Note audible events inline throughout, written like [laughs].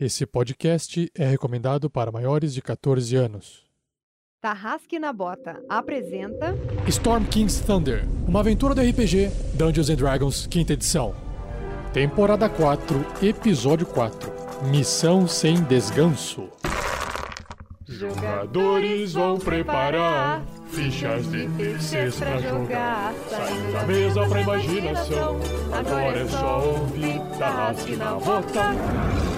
Esse podcast é recomendado para maiores de 14 anos. Tarrasque na Bota apresenta Storm King's Thunder, uma aventura do RPG Dungeons and Dragons, quinta edição. Temporada 4, episódio 4. Missão sem descanso. Jogadores vão preparar fichas de terceiros pra jogar. Saindo da mesa pra imaginação. Agora é só ouvir Tarrasque na Bota.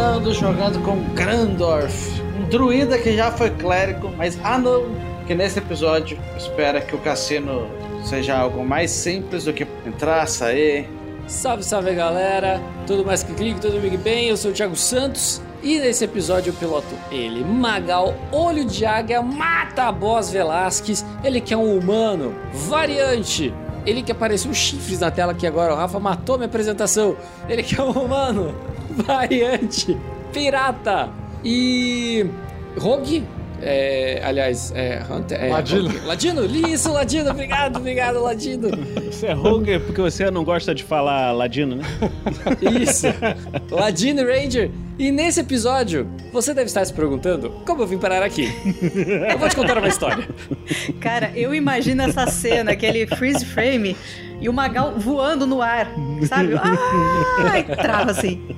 Fernando jogando com Grandorf, um druida que já foi clérigo, mas ah não, que nesse episódio espera que o cassino seja algo mais simples do que entrar, sair. Salve, salve galera, tudo mais que clique, tudo bem bem, eu sou o Thiago Santos e nesse episódio eu piloto ele, Magal, Olho de Águia, mata a Boss Velasquez, ele que é um humano, variante, ele que apareceu chifres na tela aqui agora, o Rafa matou minha apresentação. Ele que é um humano, variante, pirata e. Rogue? É, aliás, é. Hunter, é Ladino. Rogue. Ladino? Isso, Ladino, obrigado, obrigado, Ladino. Você é rogue porque você não gosta de falar ladino, né? Isso, Ladino Ranger. E nesse episódio, você deve estar se perguntando como eu vim parar aqui. Eu vou te contar uma história. Cara, eu imagino essa cena, aquele freeze frame e o Magal voando no ar, sabe? [laughs] Ah, e trava assim.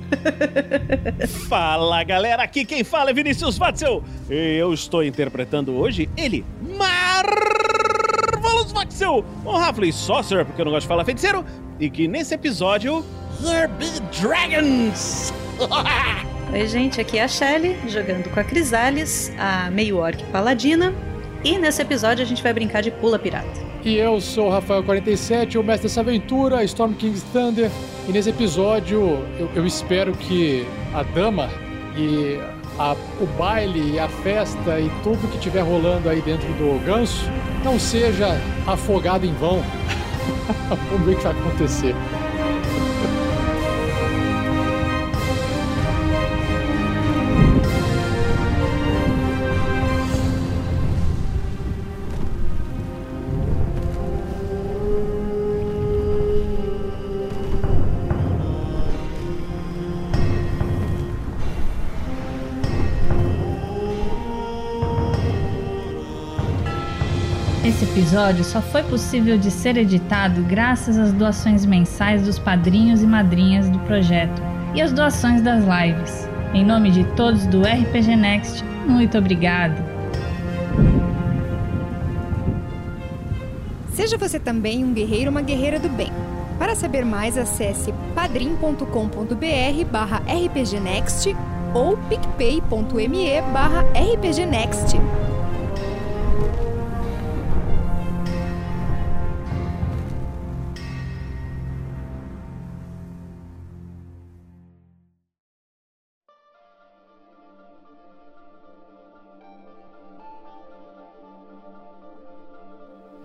Fala galera, aqui quem fala é Vinícius Watzel. E eu estou interpretando hoje ele, Marvelous Watzel, um Halfling Sorcerer, porque eu não gosto de falar feiticeiro, e que nesse episódio, There Be Dragons. [laughs] Oi, gente, aqui é a Shelly, jogando com a Crisales, a meio orc paladina. E nesse episódio a gente vai brincar de pula pirata. E eu sou o Rafael47, o mestre dessa aventura, Storm King's Thunder. E nesse episódio eu, eu espero que a dama e a- o baile a festa e tudo que tiver rolando aí dentro do ganso não seja afogado em vão. [laughs] Vamos ver o que vai acontecer. Esse episódio só foi possível de ser editado graças às doações mensais dos padrinhos e madrinhas do projeto e às doações das lives. Em nome de todos do RPG Next, muito obrigado! Seja você também um guerreiro ou uma guerreira do bem. Para saber mais, acesse padrim.com.br barra rpgnext ou picpay.me barra rpgnext.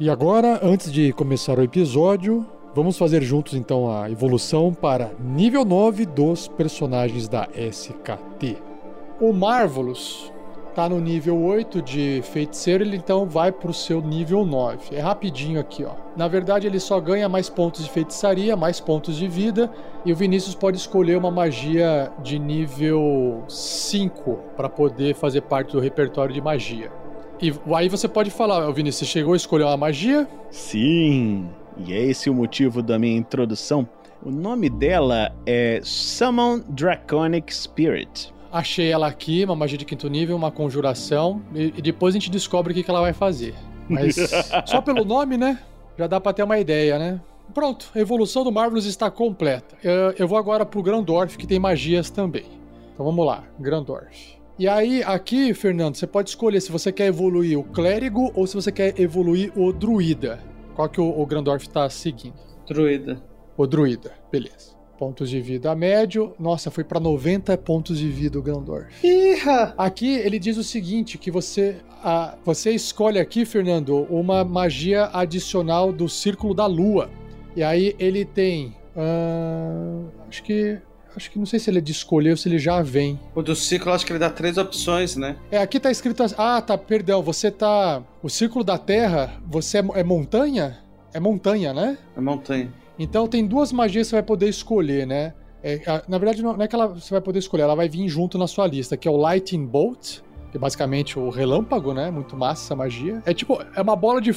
E agora, antes de começar o episódio, vamos fazer juntos então a evolução para nível 9 dos personagens da SKT. O Marvelous tá no nível 8 de feiticeiro, ele então vai pro seu nível 9. É rapidinho aqui, ó. Na verdade, ele só ganha mais pontos de feitiçaria, mais pontos de vida, e o Vinícius pode escolher uma magia de nível 5 para poder fazer parte do repertório de magia. E aí você pode falar, "Ô, Vinícius, você chegou a escolher uma magia? Sim, e é esse o motivo da minha introdução. O nome dela é Summon Draconic Spirit. Achei ela aqui, uma magia de quinto nível, uma conjuração, e, e depois a gente descobre o que, que ela vai fazer. Mas [laughs] só pelo nome, né? Já dá pra ter uma ideia, né? Pronto, a evolução do Marvelous está completa. Eu, eu vou agora pro Grandorf, que tem magias também. Então vamos lá, Grandorf. E aí, aqui, Fernando, você pode escolher se você quer evoluir o clérigo ou se você quer evoluir o druida. Qual que o, o Grandorf tá seguindo? Druida. O druida, beleza. Pontos de vida médio. Nossa, foi pra 90 pontos de vida o Grandorf. Irra! Aqui ele diz o seguinte: que você, a, você escolhe aqui, Fernando, uma magia adicional do Círculo da Lua. E aí ele tem. ah, acho que. Acho que não sei se ele é de escolher ou se ele já vem. O do ciclo, acho que ele dá três opções, né? É, aqui tá escrito. assim- Ah, tá, perdão. Você tá. O Círculo da Terra, você é, é montanha? É montanha, né? É montanha. Então tem duas magias que você vai poder escolher, né? É, na verdade, não não é que ela, você vai poder escolher, ela vai vir junto na sua lista, que é o Lightning Bolt, que é basicamente o relâmpago, né? Muito massa essa magia. É tipo, é uma bola de.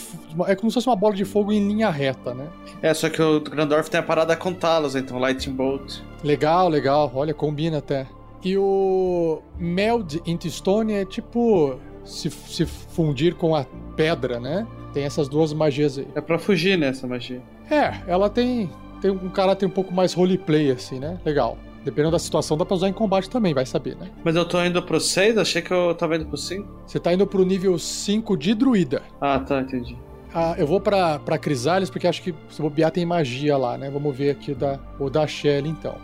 É como se fosse uma bola de fogo em linha reta, né? É, só que o Grandorf tem a parada com talos, então Lightning Bolt. Legal, legal. Olha, combina até. E o Meld into Stone é tipo se, se fundir com a pedra, né? Tem essas duas magias aí. É pra fugir, né, essa magia. É, ela tem, tem um caráter um pouco mais roleplay, assim, né? Legal. Dependendo da situação, dá pra usar em combate também, vai saber, né? Mas eu tô indo pro 6, achei que eu tava indo pro 5. Você tá indo pro nível 5 de druida. Ah, tá, entendi. Ah, eu vou pra, pra Crisales, porque acho que se bobear tem magia lá, né? Vamos ver aqui o da, o da Shelly, então.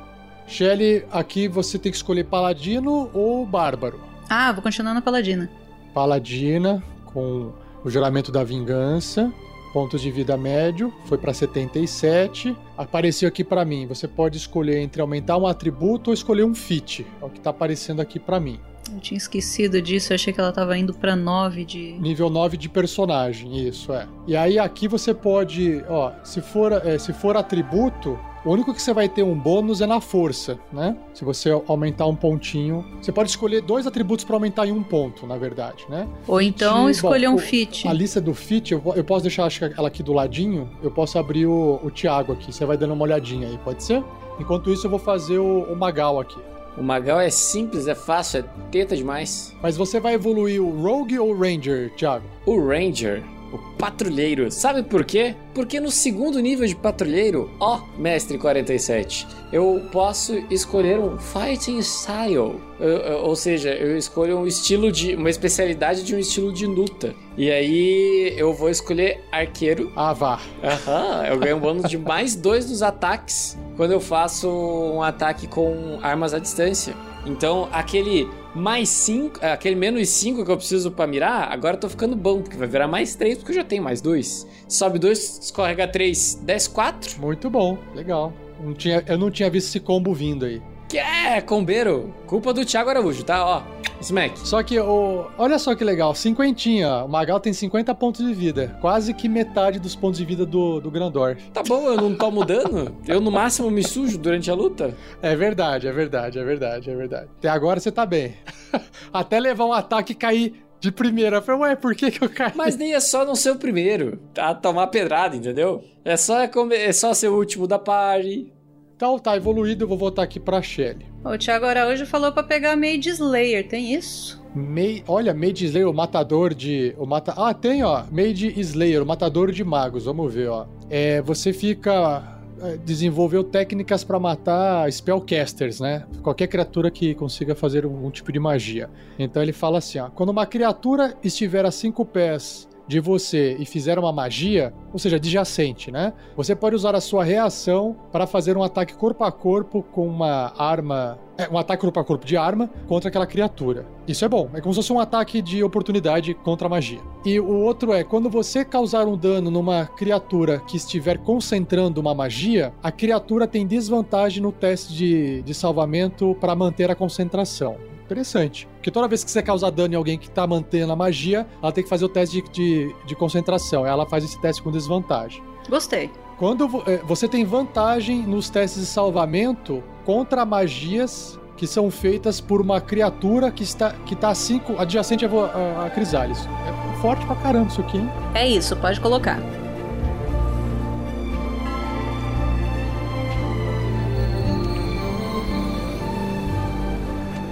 Shelly, aqui você tem que escolher Paladino ou Bárbaro. Ah, vou continuar na Paladina. Paladina, com o juramento da vingança, pontos de vida médio, foi pra 77. Apareceu aqui pra mim. Você pode escolher entre aumentar um atributo ou escolher um feat. É o que tá aparecendo aqui pra mim. Eu tinha esquecido disso, eu achei que ela tava indo pra 9 de. Nível 9 de personagem, isso é. E aí aqui você pode, ó, se for, é, se for atributo, o único que você vai ter um bônus é na força, né? Se você aumentar um pontinho, você pode escolher dois atributos pra aumentar em um ponto, na verdade, né? Ou então Bom, escolher um o- fit. A lista do fit, eu, eu posso deixar acho ela aqui do ladinho, eu posso abrir o, o Thiago aqui, você vai dando uma olhadinha aí, pode ser? Enquanto isso, eu vou fazer o, o Magal aqui. O Magal é simples, é fácil, é teta demais. Mas você vai evoluir o Rogue ou o Ranger, Thiago? O Ranger, o patrulheiro. Sabe por quê? Porque no segundo nível de patrulheiro, ó, mestre 47, eu posso escolher um fighting style. Eu- eu- ou seja, eu escolho um estilo de. uma especialidade de um estilo de luta. E aí eu vou escolher arqueiro. Ah, vá. Aham, eu ganho um bônus de mais dois nos ataques quando eu faço um ataque com armas à distância. Então, aquele mais 5, aquele menos 5 que eu preciso pra mirar, agora eu tô ficando bom, porque vai virar mais 3, porque eu já tenho mais 2. Sobe 2, escorrega 3, desce 4. Muito bom, legal. Não tinha, eu não tinha visto esse combo vindo aí. Que é, combeiro. Culpa do Thiago Araújo, tá? Ó, smack. Só que, o, olha só que legal, cinquentinha. O Magal tem 50 pontos de vida. Quase que metade dos pontos de vida do, do Grandorf. Tá bom, eu não tô mudando? Eu no máximo me sujo durante a luta? É verdade, é verdade, é verdade, é verdade. Até agora você tá bem. [laughs] Até levar um ataque e cair de primeira. Eu falei, ué, por que que eu caí? Mas nem é só não ser o primeiro, tá? Tomar pedrada, entendeu? É só, come- é só ser o último da party. Então tá evoluído, eu vou voltar aqui pra Shelly. O Thiago Araújo falou pra pegar a Mage Slayer, tem isso? Mei, olha, Mage Slayer, o matador de. O mata, ah, tem, ó. Mage Slayer, o matador de magos. Vamos ver, ó. É, você fica. é, Desenvolveu técnicas pra matar spellcasters, né? Qualquer criatura que consiga fazer algum tipo de magia. Então ele fala assim: ó, quando uma criatura estiver a cinco pés de você e fizer uma magia, ou seja, adjacente, né? Você pode usar a sua reação para fazer um ataque corpo a corpo com uma arma. É, um ataque corpo a corpo de arma contra aquela criatura. Isso é bom. É como se fosse um ataque de oportunidade contra a magia. E o outro é quando você causar um dano numa criatura que estiver concentrando uma magia, a criatura tem desvantagem no teste de, de salvamento para manter a concentração. Interessante. Porque toda vez que você causar dano em alguém que tá mantendo a magia, ela tem que fazer o teste de, de, de concentração. Ela faz esse teste com desvantagem. Gostei. Quando eh, você tem vantagem nos testes de salvamento contra magias que são feitas por uma criatura que está que tá cinco adjacente a, a, a Crisales. É forte pra caramba isso aqui, hein? É isso, pode colocar.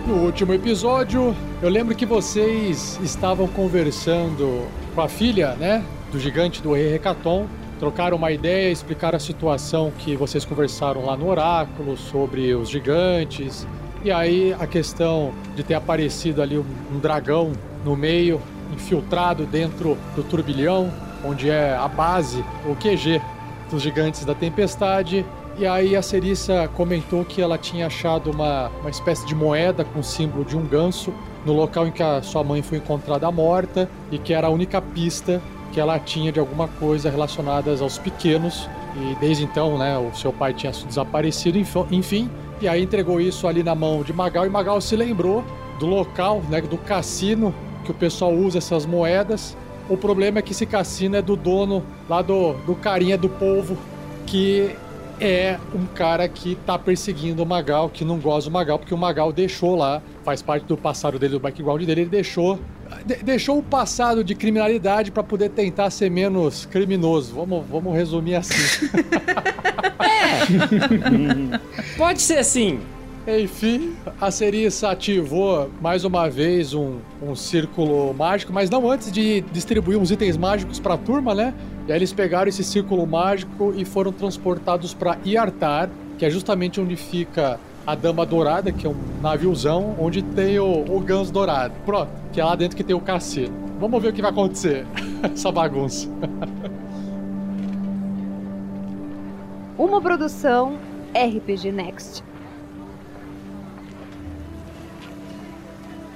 No último episódio, eu lembro que vocês estavam conversando com a filha, né, do gigante do rei Hecaton. Trocaram uma ideia, explicaram a situação que vocês conversaram lá no oráculo sobre os gigantes. E aí a questão de ter aparecido ali um, dragão no meio, infiltrado dentro do turbilhão. onde é a base, o QG dos gigantes da tempestade. E aí a Cerissa comentou que ela tinha achado uma, uma espécie de moeda com símbolo de um ganso no local em que a sua mãe foi encontrada morta e que era a única pista que ela tinha de alguma coisa relacionada aos pequenos. E desde então, né, o seu pai tinha desaparecido, enfim. E aí entregou isso ali na mão de Magal e Magal se lembrou do local, né, do cassino que o pessoal usa essas moedas. O problema é que esse cassino é do dono lá do, do carinha do povo que é um cara que tá perseguindo o Magal, que não gosta do Magal, porque o Magal deixou lá, faz parte do passado dele, do background dele, ele deixou de, deixou o passado de criminalidade para poder tentar ser menos criminoso. Vamos, vamos resumir assim. [laughs] é. [laughs] Pode ser assim. Enfim, a Cerissa ativou mais uma vez um, um círculo mágico, mas não antes de distribuir uns itens mágicos para a turma, né? E aí eles pegaram esse círculo mágico e foram transportados para Iartar, que é justamente onde fica a Dama Dourada, que é um naviozão, onde tem o, o Ganso Dourado. Pronto, que é lá dentro que tem o cassino. Vamos ver o que vai acontecer. [laughs] Essa bagunça. Uma produção RPG Next.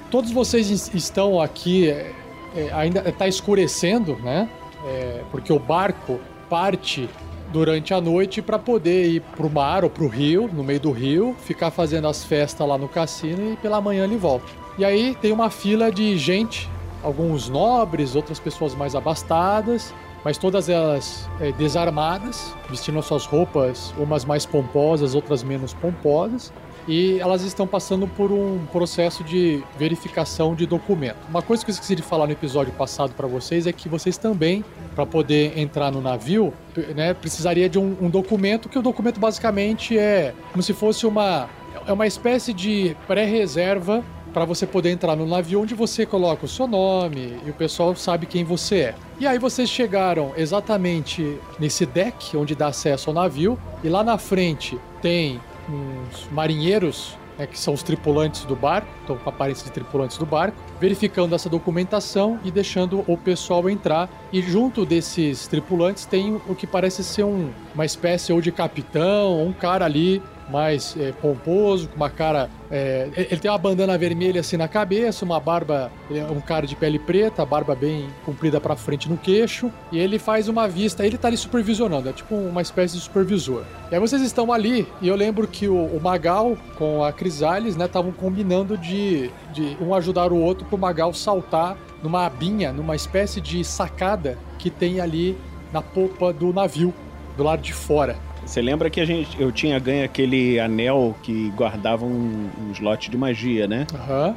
todos vocês estão aqui, é, é, ainda está escurecendo, né? É, porque o barco parte durante a noite para poder ir para o mar ou para o rio, no meio do rio, ficar fazendo as festas lá no cassino e pela manhã ele volta. E aí tem uma fila de gente, alguns nobres, outras pessoas mais abastadas, mas todas elas é, desarmadas, vestindo suas roupas, umas mais pomposas, outras menos pomposas e elas estão passando por um processo de verificação de documento. Uma coisa que eu esqueci de falar no episódio passado para vocês é que vocês também, para poder entrar no navio, né, precisaria de um, um documento, que o documento basicamente é como se fosse uma é uma espécie de pré-reserva para você poder entrar no navio onde você coloca o seu nome e o pessoal sabe quem você é. E aí vocês chegaram exatamente nesse deck onde dá acesso ao navio e lá na frente tem uns marinheiros, né, que são os tripulantes do barco, estão com a aparência de tripulantes do barco, verificando essa documentação e deixando o pessoal entrar. E junto desses tripulantes tem o que parece ser um, uma espécie ou de capitão, um cara ali mais é, pomposo, com uma cara. É, ele tem uma bandana vermelha assim na cabeça, uma barba. É um cara de pele preta, barba bem comprida para frente no queixo. E ele faz uma vista. Ele tá ali supervisionando, é tipo uma espécie de supervisor. E aí vocês estão ali, e eu lembro que o, o Magal com a Crisales, né, estavam combinando de, de um ajudar o outro pro Magal saltar numa abinha, numa espécie de sacada que tem ali na popa do navio, do lado de fora. Você lembra que a gente, eu tinha ganho aquele anel que guardava um, um slot de magia, né? Aham. Uhum.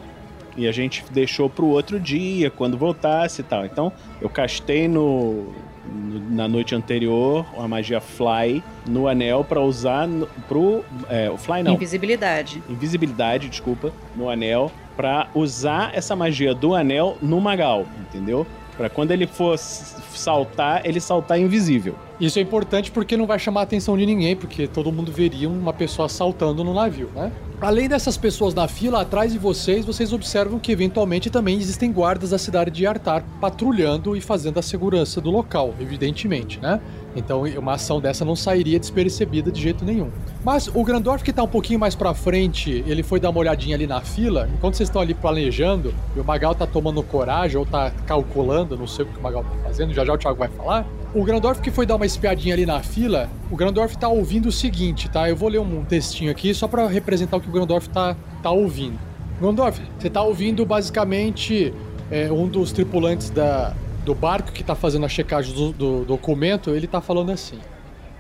E a gente deixou pro outro dia, quando voltasse e tal. Então, eu castei no, no na noite anterior a magia Fly no anel para usar no, pro. É, o Fly não. Invisibilidade. Invisibilidade, desculpa, no anel. para usar essa magia do anel no Magal, entendeu? Para quando ele for saltar, ele saltar invisível. Isso é importante porque não vai chamar a atenção de ninguém, porque todo mundo veria uma pessoa saltando no navio, né? Além dessas pessoas na fila, atrás de vocês, vocês observam que eventualmente também existem guardas da cidade de Artar patrulhando e fazendo a segurança do local, evidentemente, né? Então uma ação dessa não sairia despercebida de jeito nenhum. Mas o Grandorf que tá um pouquinho mais pra frente, ele foi dar uma olhadinha ali na fila, enquanto vocês estão ali planejando, e o Magal tá tomando coragem ou tá calculando, não sei o que o Magal tá fazendo, já já o Thiago vai falar. O Grandorf que foi dar uma espiadinha ali na fila, o Grandorf tá ouvindo o seguinte, tá? Eu vou ler um textinho aqui só para representar o que o Grandorf tá, tá ouvindo. Grandorf, você tá ouvindo basicamente é, um dos tripulantes da, do barco que tá fazendo a checagem do, do documento, ele tá falando assim.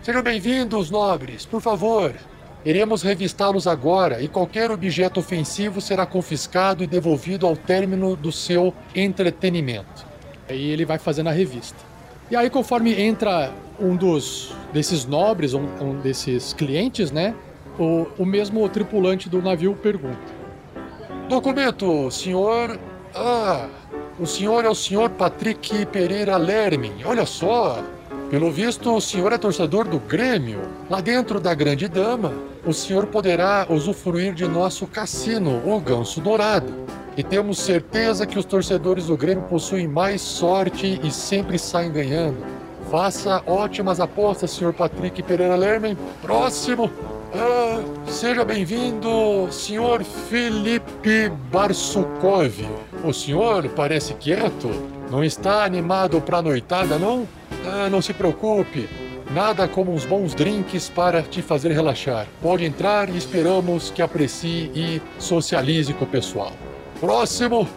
Sejam bem-vindos, nobres, por favor. Iremos revistá-los agora e qualquer objeto ofensivo será confiscado e devolvido ao término do seu entretenimento. Aí ele vai fazendo a revista. E aí, conforme entra um dos desses nobres, um, um desses clientes, né? O, o mesmo tripulante do navio pergunta: Documento, senhor. Ah, o senhor é o senhor Patrick Pereira Lermin. Olha só. Pelo visto, o senhor é torcedor do Grêmio. Lá dentro da Grande Dama, o senhor poderá usufruir de nosso cassino, o Ganso Dourado. E temos certeza que os torcedores do Grêmio possuem mais sorte e sempre saem ganhando. Faça ótimas apostas, senhor Patrick Pereira Lerman. Próximo. Ah, seja bem-vindo, senhor Felipe Barsukov. O senhor parece quieto. Não está animado para a noitada, não? Ah, não se preocupe. Nada como uns bons drinks para te fazer relaxar. Pode entrar e esperamos que aprecie e socialize com o pessoal. Próximo.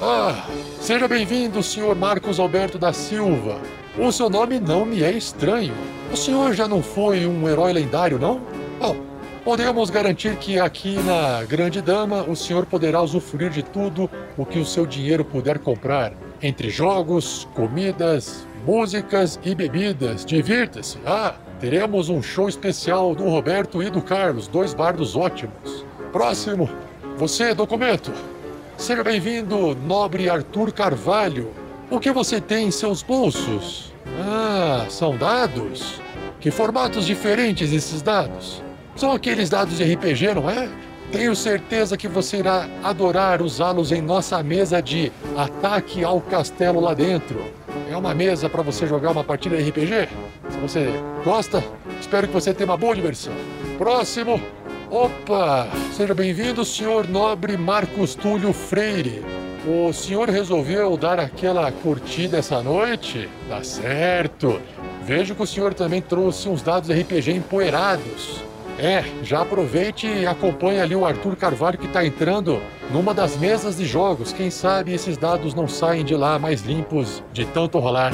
Ah, seja bem-vindo, senhor Marcos Alberto da Silva. O seu nome não me é estranho. O senhor já não foi um herói lendário, não? Bom, podemos garantir que aqui na Grande Dama o senhor poderá usufruir de tudo o que o seu dinheiro puder comprar, entre jogos, comidas, músicas e bebidas. Divirta-se. Ah, teremos um show especial do Roberto e do Carlos, dois bardos ótimos. Próximo. Você, documento. Seja bem-vindo, nobre Arthur Carvalho. O que você tem em seus bolsos? Ah, são dados? Que formatos diferentes esses dados? São aqueles dados de RPG, não é? Tenho certeza que você irá adorar usá-los em nossa mesa de ataque ao castelo lá dentro. Uma mesa para você jogar uma partida de RPG? Se você gosta, espero que você tenha uma boa diversão. Próximo. Opa! Seja bem-vindo, senhor nobre Marcos Túlio Freire. O senhor resolveu dar aquela curtida essa noite? Tá certo. Vejo que o senhor também trouxe uns dados RPG empoeirados. É, já aproveite e acompanhe ali o Arthur Carvalho que está entrando numa das mesas de jogos. Quem sabe esses dados não saem de lá mais limpos de tanto rolar.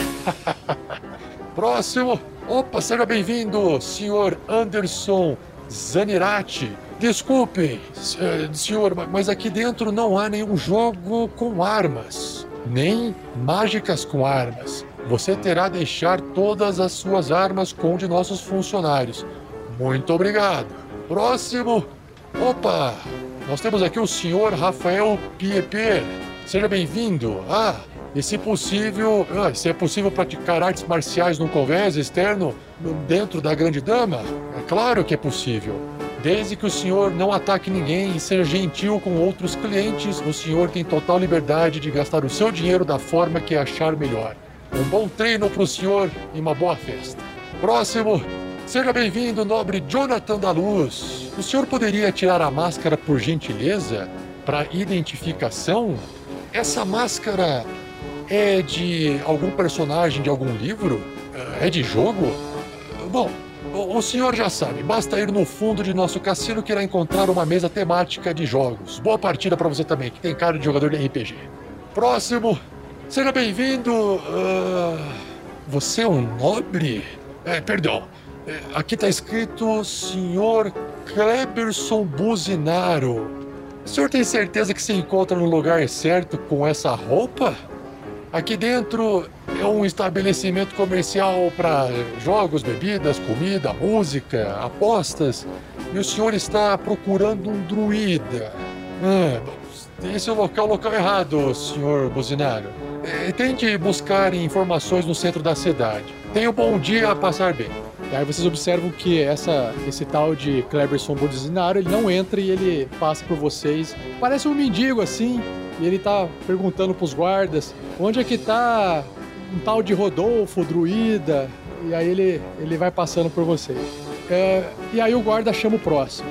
[laughs] Próximo. Opa, seja bem-vindo, senhor Anderson Zanirati. Desculpe, eh, senhor, mas aqui dentro não há nenhum jogo com armas, nem mágicas com armas. Você terá de deixar todas as suas armas com de nossos funcionários. Muito obrigado. Próximo. Opa, nós temos aqui o senhor Rafael Pieper. Seja bem-vindo. Ah, e se possível, ah, se é possível praticar artes marciais num convés externo dentro da Grande Dama, é claro que é possível. Desde que o senhor não ataque ninguém e seja gentil com outros clientes, o senhor tem total liberdade de gastar o seu dinheiro da forma que achar melhor. Um bom treino para o senhor e uma boa festa. Próximo, seja bem-vindo, nobre Jonathan da Luz. O senhor poderia tirar a máscara por gentileza para identificação? Essa máscara é de algum personagem de algum livro? É de jogo? Bom, o senhor já sabe, basta ir no fundo de nosso cassino que irá encontrar uma mesa temática de jogos. Boa partida para você também, que tem cara de jogador de RPG. Próximo, seja bem-vindo. Uh, você é um nobre? É, perdão. É, aqui está escrito Senhor Kleberson Buzinaro. O senhor tem certeza que se encontra no lugar certo com essa roupa? Aqui dentro é um estabelecimento comercial para jogos, bebidas, comida, música, apostas. E o senhor está procurando um druida. Ah, esse é o local, local errado, senhor Buzinaro. É, tente buscar informações no centro da cidade. Tenha um bom dia a passar bem. E aí vocês observam que essa, esse tal de Cleberson Buzinaro, ele não entra e ele passa por vocês. Parece um mendigo assim, e ele tá perguntando pros guardas onde é que tá um tal de Rodolfo, druida, e aí ele, ele vai passando por vocês. É, e aí o guarda chama o próximo.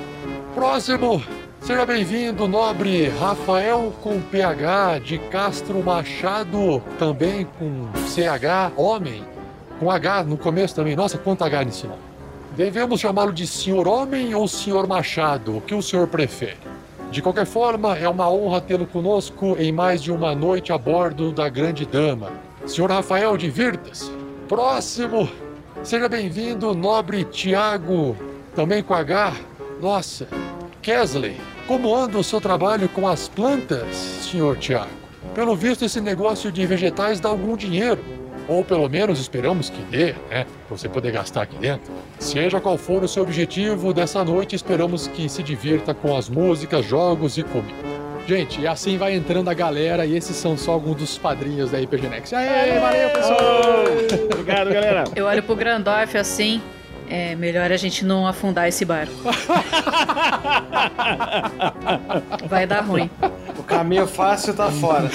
Próximo! Seja bem-vindo, nobre Rafael com PH de Castro Machado, também com CH, homem, com H no começo também. Nossa, quanto H nesse nome. Devemos chamá-lo de senhor homem ou senhor Machado? O que o senhor prefere? De qualquer forma, é uma honra tê-lo conosco em mais de uma noite a bordo da Grande Dama. Senhor Rafael, divirta-se. Próximo! Seja bem-vindo, nobre Tiago, também com H. Nossa, Kesley, como anda o seu trabalho com as plantas, senhor Tiago? Pelo visto, esse negócio de vegetais dá algum dinheiro. Ou pelo menos esperamos que dê, né? Pra você poder gastar aqui dentro. Seja qual for o seu objetivo dessa noite, esperamos que se divirta com as músicas, jogos e comida. Gente, e assim vai entrando a galera e esses são só alguns dos padrinhos da RPG Next. Aê, valeu, pessoal! Obrigado, galera. Eu olho pro Grandorf assim. É melhor a gente não afundar esse barco. [laughs] Vai dar ruim. O caminho fácil tá fora.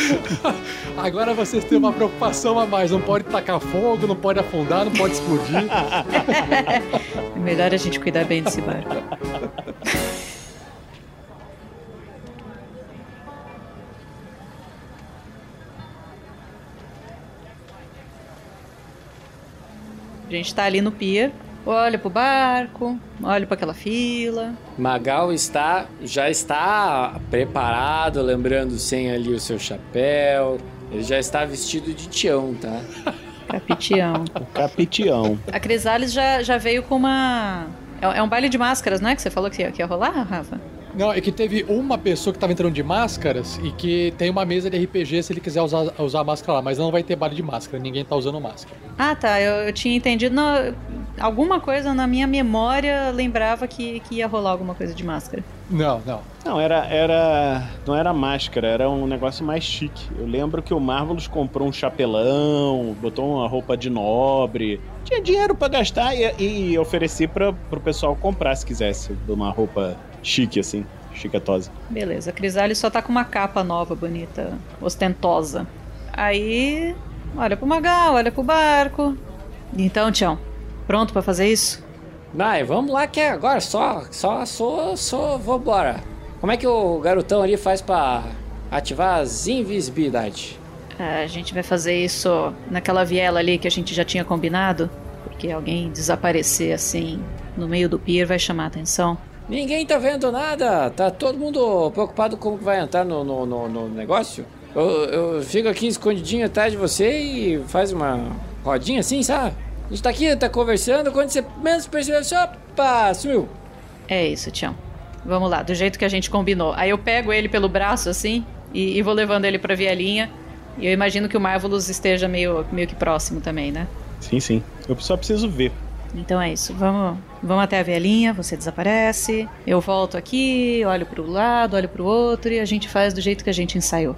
[laughs] Agora vocês têm uma preocupação a mais. Não pode tacar fogo, não pode afundar, não pode explodir. É [laughs] melhor a gente cuidar bem desse barco. A gente tá ali no pier, olha pro barco, olha para aquela fila. Magal está já está preparado, lembrando sem ali o seu chapéu. Ele já está vestido de Tião, tá? [laughs] Capitião. O capitião. A Crisales já, já veio com uma. É é um baile de máscaras, não é? Que você falou que ia, que ia rolar, Rafa? Não, é que teve uma pessoa que tava entrando de máscaras e que tem uma mesa de RPG se ele quiser usar, usar a máscara lá, mas não vai ter baile de máscara, ninguém tá usando máscara. Ah, tá. Eu, eu tinha entendido. Não, alguma coisa na minha memória lembrava que, que ia rolar alguma coisa de máscara. Não, não. Não, era, era. Não era máscara, era um negócio mais chique. Eu lembro que o Marvelous comprou um chapelão, botou uma roupa de nobre. Tinha dinheiro pra gastar e, e ofereci pra, pro pessoal comprar se quisesse. De uma roupa chique, assim, chiquetosa. Beleza, a Crisales só tá com uma capa nova, bonita, ostentosa. Aí, olha pro Magal, olha pro barco. Então, Tião, pronto pra fazer isso? Vai, vamos lá que é agora só, só, só, só, vambora. Como é que o garotão ali faz pra ativar as invisibilidade? A gente vai fazer isso naquela viela ali que a gente já tinha combinado. Porque alguém desaparecer assim no meio do pier vai chamar a atenção. Ninguém tá vendo nada, tá todo mundo preocupado como que vai entrar no, no, no, no negócio. Eu, eu fico aqui escondidinho atrás de você e faz uma rodinha assim, sabe? A gente tá aqui, tá conversando, quando você menos percebe, você, opa, sumiu. É isso, Tião. Vamos lá, do jeito que a gente combinou. Aí eu pego ele pelo braço assim e, e vou levando ele pra vielinha. E eu imagino que o Marvelous esteja meio, meio que próximo também, né? Sim, sim. Eu só preciso ver. Então é isso. Vamos, vamos até a vielinha, você desaparece. Eu volto aqui, olho pro lado, olho pro outro e a gente faz do jeito que a gente ensaiou.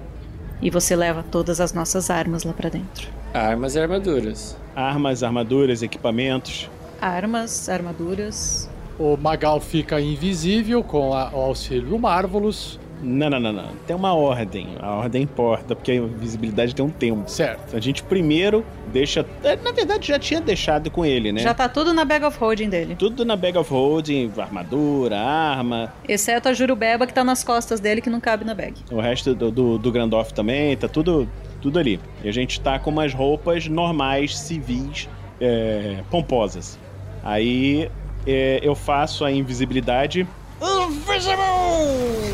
E você leva todas as nossas armas lá pra dentro. Armas e armaduras. Armas, armaduras, equipamentos. Armas, armaduras. O Magal fica invisível com a- o auxílio do Marvelous. Não, não, não, não. Tem uma ordem. A ordem importa, porque a invisibilidade tem um tempo. Certo. A gente primeiro deixa. é, Na verdade, já tinha deixado com ele, né? Já tá tudo na bag of holding dele. Tudo na bag of holding, armadura, arma. Exceto a jurubeba que tá nas costas dele que não cabe na bag. O resto do, do, do Grandoff também, tá tudo, tudo ali. E a gente tá com umas roupas normais, civis, é, pomposas. Aí é, eu faço a invisibilidade.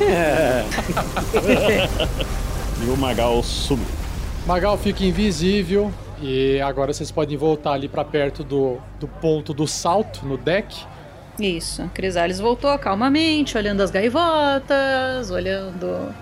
[laughs] e o Magal sumiu. Magal fica invisível e agora vocês podem voltar ali pra perto do, do ponto do salto no deck. Isso. Crisales voltou calmamente, olhando as gaivotas, olhando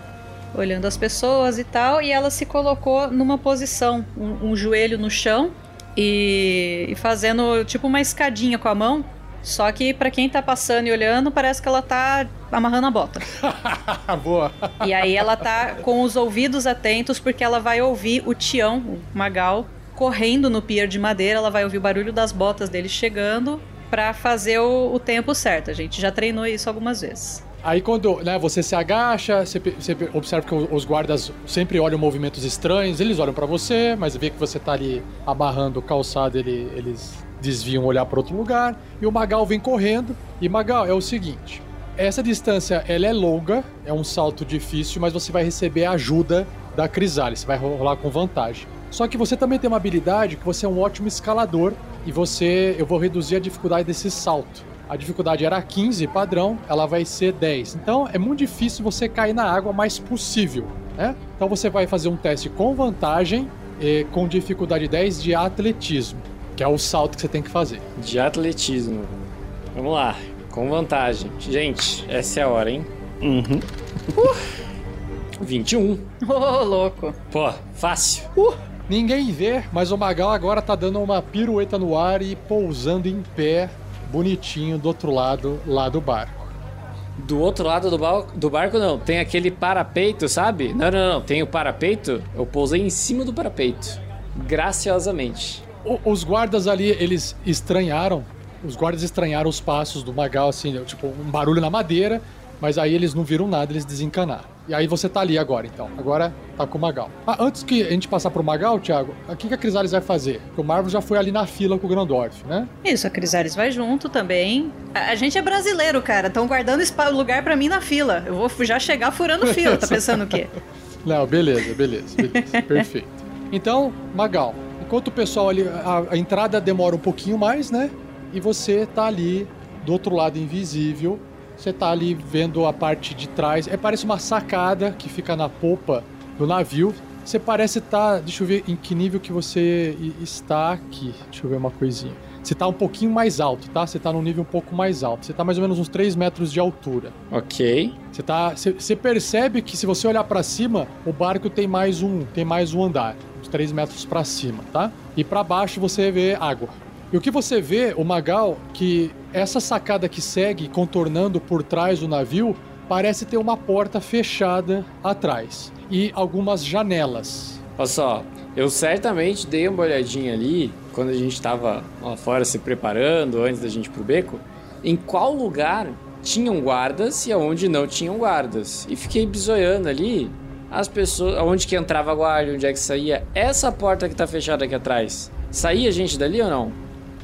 olhando as pessoas e tal, e ela se colocou numa posição, um, um joelho no chão e, e fazendo tipo uma escadinha com a mão. Só que pra quem tá passando e olhando, parece que ela tá amarrando a bota. [laughs] Boa. E aí ela tá com os ouvidos atentos porque ela vai ouvir o Tião, o Magal, correndo no pier de madeira, ela vai ouvir o barulho das botas dele chegando pra fazer o, o tempo certo. A gente já treinou isso algumas vezes. Aí quando né, você se agacha, você, você observa que os guardas sempre olham movimentos estranhos, eles olham pra você, mas vê que você tá ali amarrando o calçado, ele- eles desviam olhar para outro lugar, e o Magal vem correndo. E Magal, é o seguinte, essa distância ela é longa, é um salto difícil, mas você vai receber a ajuda da Crisales, vai rolar com vantagem. Só que você também tem uma habilidade que você é um ótimo escalador e você eu vou reduzir a dificuldade desse salto. A dificuldade era 15 padrão, ela vai ser 10. Então é muito difícil você cair na água mais possível, né? Então você vai fazer um teste com vantagem e com dificuldade 10 de atletismo, que é o salto que você tem que fazer. De atletismo. Vamos lá, com vantagem. Gente, essa é a hora, hein? Uhum. 21. [laughs] Ô, louco. Pô, fácil. Ninguém vê, mas o Magal agora tá dando uma pirueta no ar e pousando em pé, bonitinho do outro lado lá do barco. Do outro lado do, ba- do barco, não. Tem aquele parapeito, sabe? Não, não, não. Tem o parapeito. Eu pousei em cima do parapeito. Graciosamente. O- Os guardas ali, eles estranharam. Os guardas estranharam os passos do Magal, assim, tipo, um barulho na madeira, mas aí eles não viram nada, eles desencanaram. E aí você tá ali agora, então. Agora tá com o Magal. Ah, antes que a gente passar pro Magal, Thiago, o que, que a Crisales vai fazer? Porque o Marvel já foi ali na fila com o Grandorf, né? Isso, a Crisales vai junto também. A, a gente é brasileiro, cara. Estão guardando lugar pra mim na fila. Eu vou já chegar furando fila. Tá pensando o quê? [laughs] Não, beleza, beleza, beleza. [laughs] Perfeito. Então, Magal, enquanto o pessoal ali. A, a entrada demora um pouquinho mais, né? E você tá ali do outro lado invisível. Você tá ali vendo a parte de trás. É, parece uma sacada que fica na popa do navio. Você parece estar. deixa eu ver em que nível que você está aqui. Deixa eu ver uma coisinha. Você tá um pouquinho mais alto, tá? Você tá num nível um pouco mais alto. Você tá mais ou menos uns 3 metros de altura. Ok. Você tá, você, percebe que se você olhar pra cima, o barco tem mais um, tem mais um andar, uns 3 metros pra cima, tá? E pra baixo você vê água. E o que você vê, o Magal, que essa sacada que segue contornando por trás do navio, parece ter uma porta fechada atrás e algumas janelas. Olha só, eu certamente dei uma olhadinha ali quando a gente tava lá fora se preparando antes da gente ir pro beco. Em qual lugar tinham guardas e aonde não tinham guardas. E fiquei bisoiando ali as pessoas, aonde que entrava guarda, onde é que saía. Essa porta que tá fechada aqui atrás, saía gente dali ou não?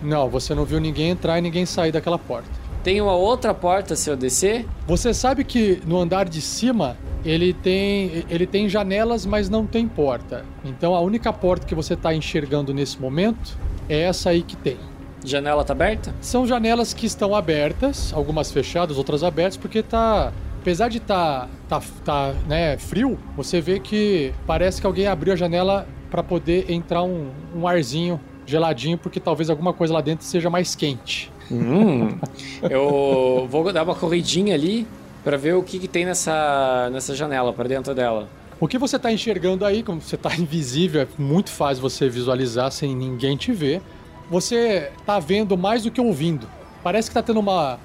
Não, você não viu ninguém entrar e ninguém sair daquela porta. Tem uma outra porta se eu descer? Você sabe que no andar de cima ele tem, ele tem janelas, mas não tem porta. Então a única porta que você está enxergando nesse momento é essa aí que tem. Janela tá aberta? São janelas que estão abertas, algumas fechadas, outras abertas, porque tá. Apesar de tá, tá, tá né, frio, você vê que parece que alguém abriu a janela para poder entrar um, um arzinho geladinho, porque talvez alguma coisa lá dentro seja mais quente. Hum, eu vou dar uma corridinha ali pra ver o que, que tem nessa, nessa janela, pra dentro dela. O que você está enxergando aí, como você está [laughs] invisível, é muito fácil você visualizar sem ninguém te ver. Você está vendo mais do que ouvindo. Parece que está tendo uma,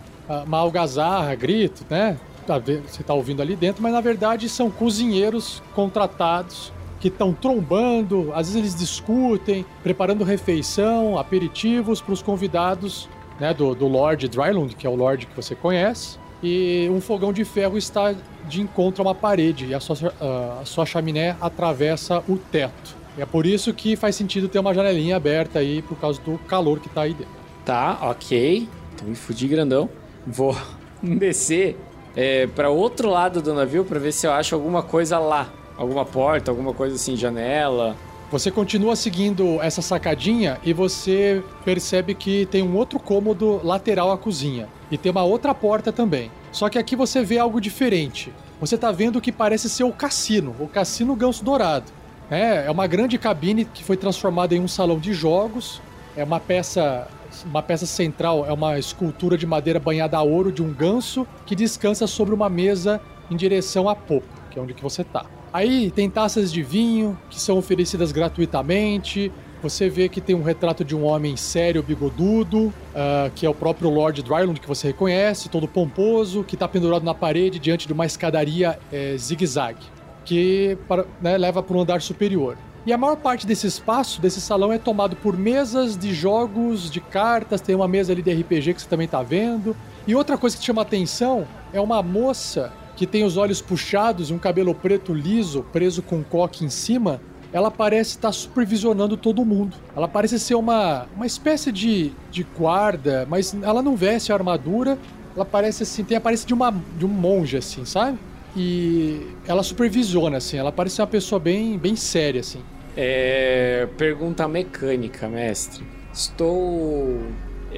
uma algazarra, grito, né? Tá Você está ouvindo ali dentro, mas na verdade são cozinheiros contratados que estão trombando, às vezes eles discutem, preparando refeição, aperitivos para os convidados né, do, do Lord Drylund, que é o Lord que você conhece. E um fogão de ferro está de encontro a uma parede e a sua, a sua chaminé atravessa o teto. É por isso que faz sentido ter uma janelinha aberta aí por causa do calor que está aí dentro. Tá, ok. Então me fudi grandão. Vou [laughs] descer é, para outro lado do navio pra ver se eu acho alguma coisa lá. Alguma porta, alguma coisa assim, janela. Você continua seguindo essa sacadinha e você percebe que tem um outro cômodo lateral à cozinha. E tem uma outra porta também. Só que aqui você vê algo diferente. Você tá vendo o que parece ser o cassino, o Cassino Ganso Dourado. É, é uma grande cabine que foi transformada em um salão de jogos. É uma peça, uma peça central, é uma escultura de madeira banhada a ouro de um ganso que descansa sobre uma mesa em direção à popa, que é onde que você tá. Aí tem taças de vinho que são oferecidas gratuitamente. Você vê que tem um retrato de um homem sério, bigodudo, ah, que é o próprio Lord Drylund, que você reconhece, todo pomposo, que está pendurado na parede diante de uma escadaria eh, zigue-zague, que para- né, leva para um andar superior. E a maior parte desse espaço, desse salão, é tomado por mesas de jogos, de cartas, tem uma mesa ali de RPG que você também está vendo. E outra coisa que chama atenção é uma moça que tem os olhos puxados e um cabelo preto liso, preso com um coque em cima, ela parece estar supervisionando todo mundo. Ela parece ser uma, uma espécie de, de guarda, mas ela não veste a armadura. Ela parece assim, tem a aparência de, uma, de um monge, assim, sabe? E ela supervisiona, assim. Ela parece uma pessoa bem, bem séria, assim. É. Pergunta mecânica, mestre. Estou.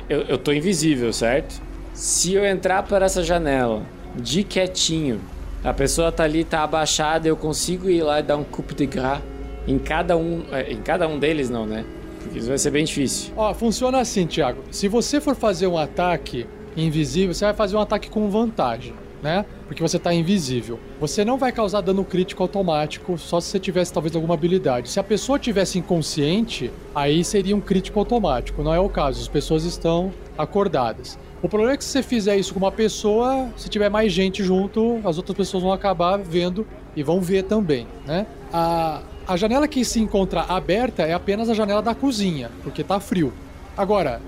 Eu, eu tô invisível, certo? Se eu entrar por essa janela de quietinho, a pessoa tá ali, tá abaixada, eu consigo ir lá e dar um coup de gras em cada um. é, Em cada um deles, não, né? Porque isso vai ser bem difícil. Ó, funciona assim, Thiago. Se você for fazer um ataque invisível, você vai fazer um ataque com vantagem. né? Porque você tá invisível. Você não vai causar dano crítico automático, só se você tivesse talvez alguma habilidade. Se a pessoa tivesse inconsciente, aí seria um crítico automático. Não é o caso, as pessoas estão acordadas. O problema é que se você fizer isso com uma pessoa, se tiver mais gente junto, as outras pessoas vão acabar vendo e vão ver também, né? A, a janela que se encontra aberta é apenas a janela da cozinha, porque tá frio. Agora,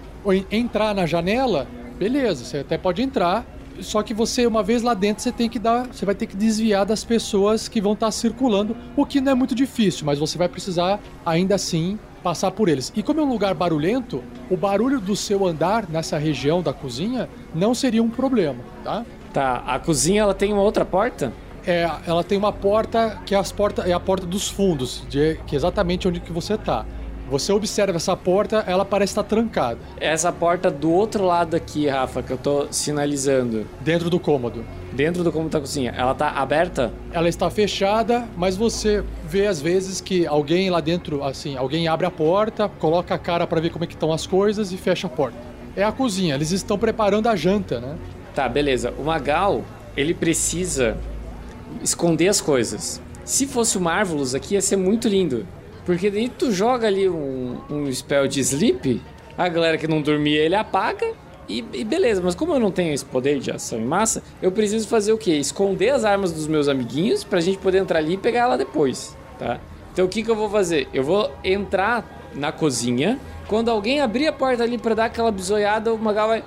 entrar na janela, beleza, você até pode entrar, só que você, uma vez lá dentro, você tem que dar. Você vai ter que desviar das pessoas que vão estar tá circulando, o que não é muito difícil, mas você vai precisar, ainda assim, passar por eles. E como é um lugar barulhento, o barulho do seu andar nessa região da cozinha não seria um problema, tá? Tá, a cozinha ela tem uma outra porta? É, ela tem uma porta que é, as porta, é a porta dos fundos, de, que é exatamente onde que você tá. Você observa essa porta, ela parece estar trancada. Essa porta do outro lado aqui, Rafa, que eu tô sinalizando. Dentro do cômodo. Dentro do cômodo da cozinha. Ela tá aberta? Ela está fechada, mas você vê às vezes que alguém lá dentro, assim, alguém abre a porta, coloca a cara para ver como é que estão as coisas e fecha a porta. É a cozinha, eles estão preparando a janta, né? Tá, beleza. O Magal, ele precisa esconder as coisas. Se fosse o Marvelous aqui, ia ser muito lindo. Porque daí tu joga ali um, um spell de sleep, a galera que não dormia ele apaga e, e, beleza. Mas como eu não tenho esse poder de ação em massa, eu preciso fazer o quê? Esconder as armas dos meus amiguinhos pra gente poder entrar ali e pegar ela depois, tá? Então o que, que eu vou fazer? Eu vou entrar na cozinha. Quando alguém abrir a porta ali para dar aquela bisoiada, o Magal vai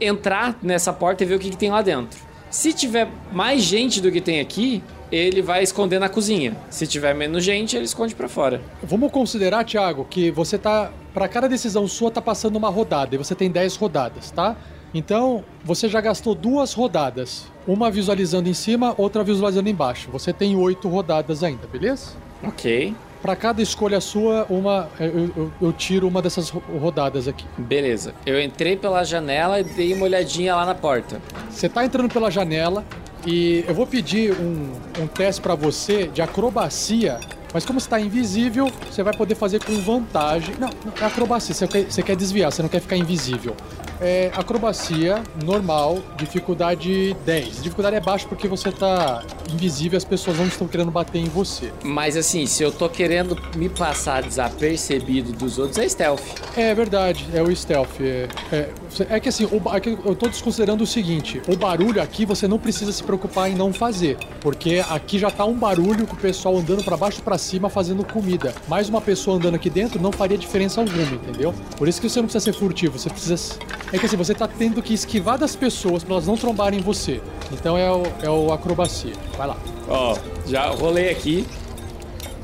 entrar nessa porta e ver o que, que tem lá dentro. Se tiver mais gente do que tem aqui, ele vai esconder na cozinha. Se tiver menos gente, ele esconde para fora. Vamos considerar, Thiago, que você tá. Para cada decisão sua, tá passando uma rodada e você tem 10 rodadas, tá? Então, você já gastou duas rodadas. Uma visualizando em cima, outra visualizando embaixo. Você tem oito rodadas ainda, beleza? Ok. Para cada escolha sua, uma eu, eu, eu, tiro uma dessas rodadas aqui. Beleza. Eu entrei pela janela e dei uma olhadinha lá na porta. Você tá entrando pela janela, e eu vou pedir um, um teste para você de acrobacia, mas como está invisível, você vai poder fazer com vantagem. Não, é acrobacia, você quer, você quer desviar, você não quer ficar invisível é acrobacia normal, dificuldade 10. dificuldade é baixa porque você tá invisível, as pessoas não estão querendo bater em você. Mas assim, se eu tô querendo me passar desapercebido dos outros, é stealth. É verdade, é o stealth. É, é, é que assim, o, é que eu tô desconsiderando o seguinte: o barulho aqui você não precisa se preocupar em não fazer, porque aqui já tá um barulho com o pessoal andando para baixo e cima fazendo comida. Mais uma pessoa andando aqui dentro não faria diferença alguma, entendeu? Por isso que você não precisa ser furtivo, você precisa é que assim, você tá tendo que esquivar das pessoas pra elas não trombarem em você. Então é o, é o acrobacia. Vai lá. Ó, já rolei aqui.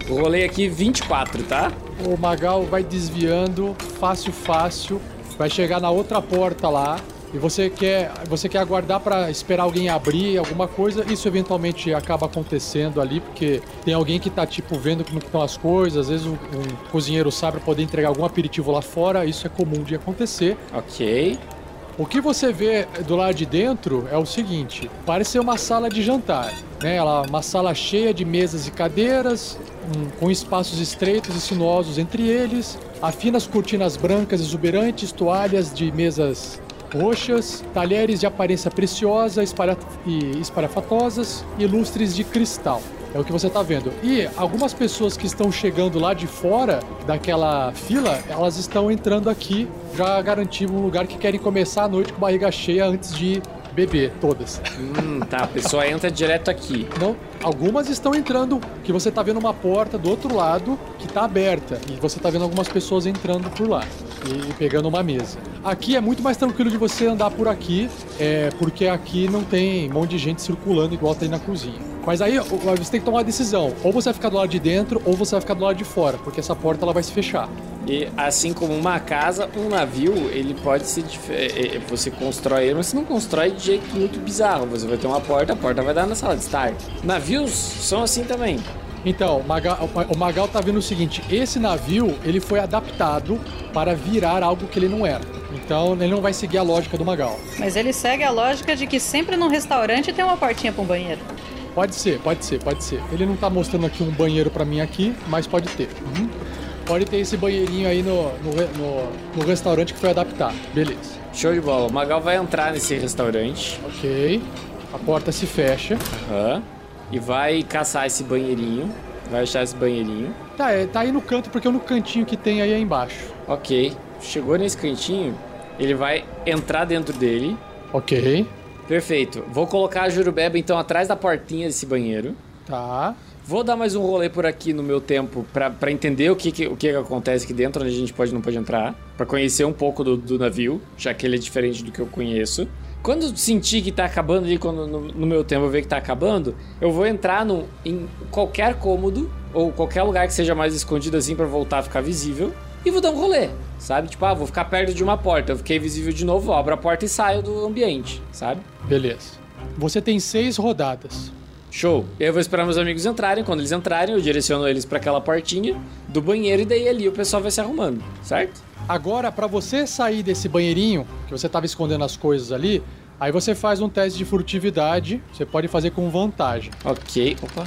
Rolei aqui 24, tá? O Magal vai desviando, fácil, fácil. Vai chegar na outra porta lá e você quer, você quer aguardar para esperar alguém abrir alguma coisa, isso eventualmente acaba acontecendo ali, porque tem alguém que tá tipo vendo como estão as coisas, às vezes um, um cozinheiro sabe para poder entregar algum aperitivo lá fora, isso é comum de acontecer. OK. O que você vê do lado de dentro é o seguinte: parece ser uma sala de jantar, né? Ela, uma sala cheia de mesas e cadeiras, um, com espaços estreitos e sinuosos entre eles, afinas cortinas brancas exuberantes, toalhas de mesas roxas, talheres de aparência preciosa e esparafatosas e lustres de cristal. É o que você está vendo. E algumas pessoas que estão chegando lá de fora daquela fila, elas estão entrando aqui já garantindo um lugar que querem começar a noite com barriga cheia antes de beber, todas. Hum, tá. A pessoa entra direto aqui. Não, algumas estão entrando, que você tá vendo uma porta do outro lado que tá aberta. E você tá vendo algumas pessoas entrando por lá e pegando uma mesa. Aqui é muito mais tranquilo de você andar por aqui, é, porque aqui não tem um monte de gente circulando igual tem na cozinha. Mas aí você tem que tomar uma decisão. Ou você vai ficar do lado de dentro, ou você vai ficar do lado de fora, porque essa porta ela vai se fechar. E assim como uma casa, um navio, ele pode se. É, é, você constrói ele, mas você não constrói de jeito muito bizarro. Você vai ter uma porta, a porta vai dar na sala de estar. Navios são assim também. Então, o Magal, o Magal tá vendo o seguinte: esse navio ele foi adaptado para virar algo que ele não era. Então ele não vai seguir a lógica do Magal. Mas ele segue a lógica de que sempre num restaurante tem uma portinha para um banheiro. Pode ser, pode ser, pode ser. Ele não tá mostrando aqui um banheiro para mim aqui, mas pode ter. Uhum. Pode ter esse banheirinho aí no, no, no, no restaurante que foi adaptado. Beleza. Show de bola. O Magal vai entrar nesse restaurante. Ok. A porta se fecha. Aham. E vai caçar esse banheirinho. Vai achar esse banheirinho. Tá, é, tá aí no canto, porque é no cantinho que tem aí embaixo. Ok. Chegou nesse cantinho, ele vai entrar dentro dele. Ok. Perfeito. Vou colocar a Jurubeba então atrás da portinha desse banheiro. Tá. Vou dar mais um rolê por aqui no meu tempo pra entender o que, que- o que, acontece aqui dentro, onde a gente pode não pode entrar. Pra conhecer um pouco do, do navio, já que ele é diferente do que eu conheço. Quando sentir que tá acabando ali, quando no, no meu tempo eu ver que tá acabando, eu vou entrar no, em qualquer cômodo ou qualquer lugar que seja mais escondido assim pra voltar a ficar visível. E vou dar um rolê, sabe? Tipo, ah, vou ficar perto de uma porta. Eu fiquei visível de novo, abro a porta e saio do ambiente, sabe? Beleza. Você tem seis rodadas. Show. Eu vou esperar meus amigos entrarem. Quando eles entrarem, eu direciono eles pra aquela portinha do banheiro e daí ali o pessoal vai se arrumando, certo? Agora, pra você sair desse banheirinho, que você tava escondendo as coisas ali, aí você faz um teste de furtividade. Você pode fazer com vantagem. Ok. Opa.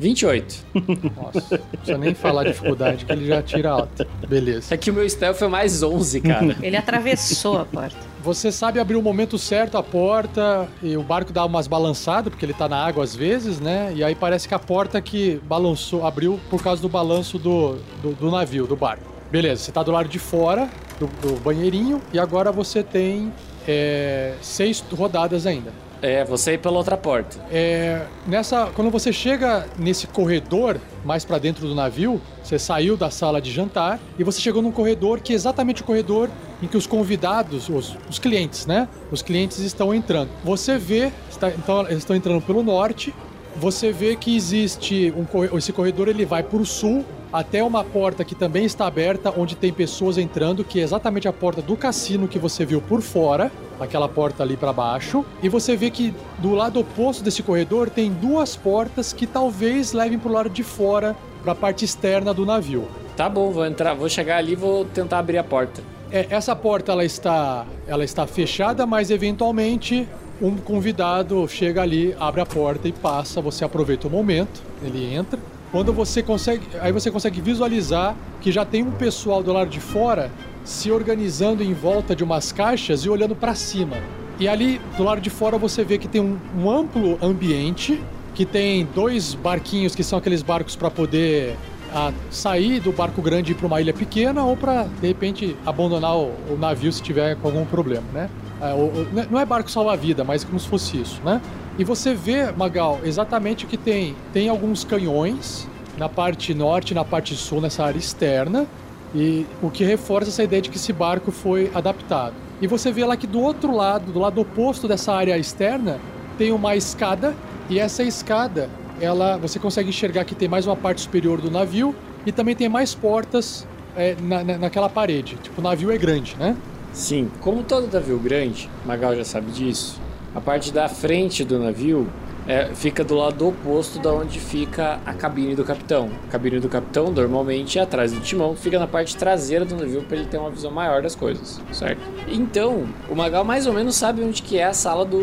28. Nossa, não precisa nem falar a dificuldade, que ele já tira alta. Beleza. É que o meu stealth é mais 11, cara. Ele atravessou a porta. Você sabe abrir o momento certo a porta e o barco dá umas balançadas, porque ele tá na água às vezes, né? E aí parece que a porta que balançou, abriu por causa do balanço do, do, do navio, do barco. Beleza, você tá do lado de fora do, do banheirinho e agora você tem é, seis rodadas ainda. É, você ir pela outra porta. É, nessa, quando você chega nesse corredor mais pra dentro do navio, você saiu da sala de jantar e você chegou num corredor que é exatamente o corredor em que os convidados, os, os clientes, né? Os clientes estão entrando. Você vê, está- então eles estão entrando pelo norte. Você vê que existe um esse corredor, ele vai para o sul até uma porta que também está aberta, onde tem pessoas entrando, que é exatamente a porta do cassino que você viu por fora, aquela porta ali para baixo. E você vê que do lado oposto desse corredor tem duas portas que talvez levem para o lado de fora, para a parte externa do navio. Tá bom, vou entrar, vou chegar ali e vou tentar abrir a porta. É, essa porta ela está, ela está fechada, mas eventualmente um convidado chega ali, abre a porta e passa. Você aproveita o momento, ele entra. Quando você consegue, aí você consegue visualizar que já tem um pessoal do lado de fora se organizando em volta de umas caixas e olhando para cima. E ali do lado de fora você vê que tem um, um amplo ambiente que tem dois barquinhos que são aqueles barcos para poder a sair do barco grande para uma ilha pequena ou para de repente abandonar o, o navio se tiver com algum problema, né? É, o- não é barco salva-vida, mas como se fosse isso, né? E você vê, Magal, exatamente o que tem. Tem alguns canhões na parte norte na parte sul, nessa área externa, e o que reforça essa ideia de que esse barco foi adaptado. E você vê lá que do outro lado, do lado oposto dessa área externa, tem uma escada, e essa escada, ela você consegue enxergar que tem mais uma parte superior do navio e também tem mais portas é, na, na- naquela parede. Tipo, o navio é grande, né? Sim, como todo navio grande, Magal já sabe disso, a parte da frente do navio é, fica do lado oposto da onde fica a cabine do capitão. A cabine do capitão normalmente é atrás do timão, fica na parte traseira do navio para ele ter uma visão maior das coisas, certo? Então, o Magal mais ou menos sabe onde que é a sala do,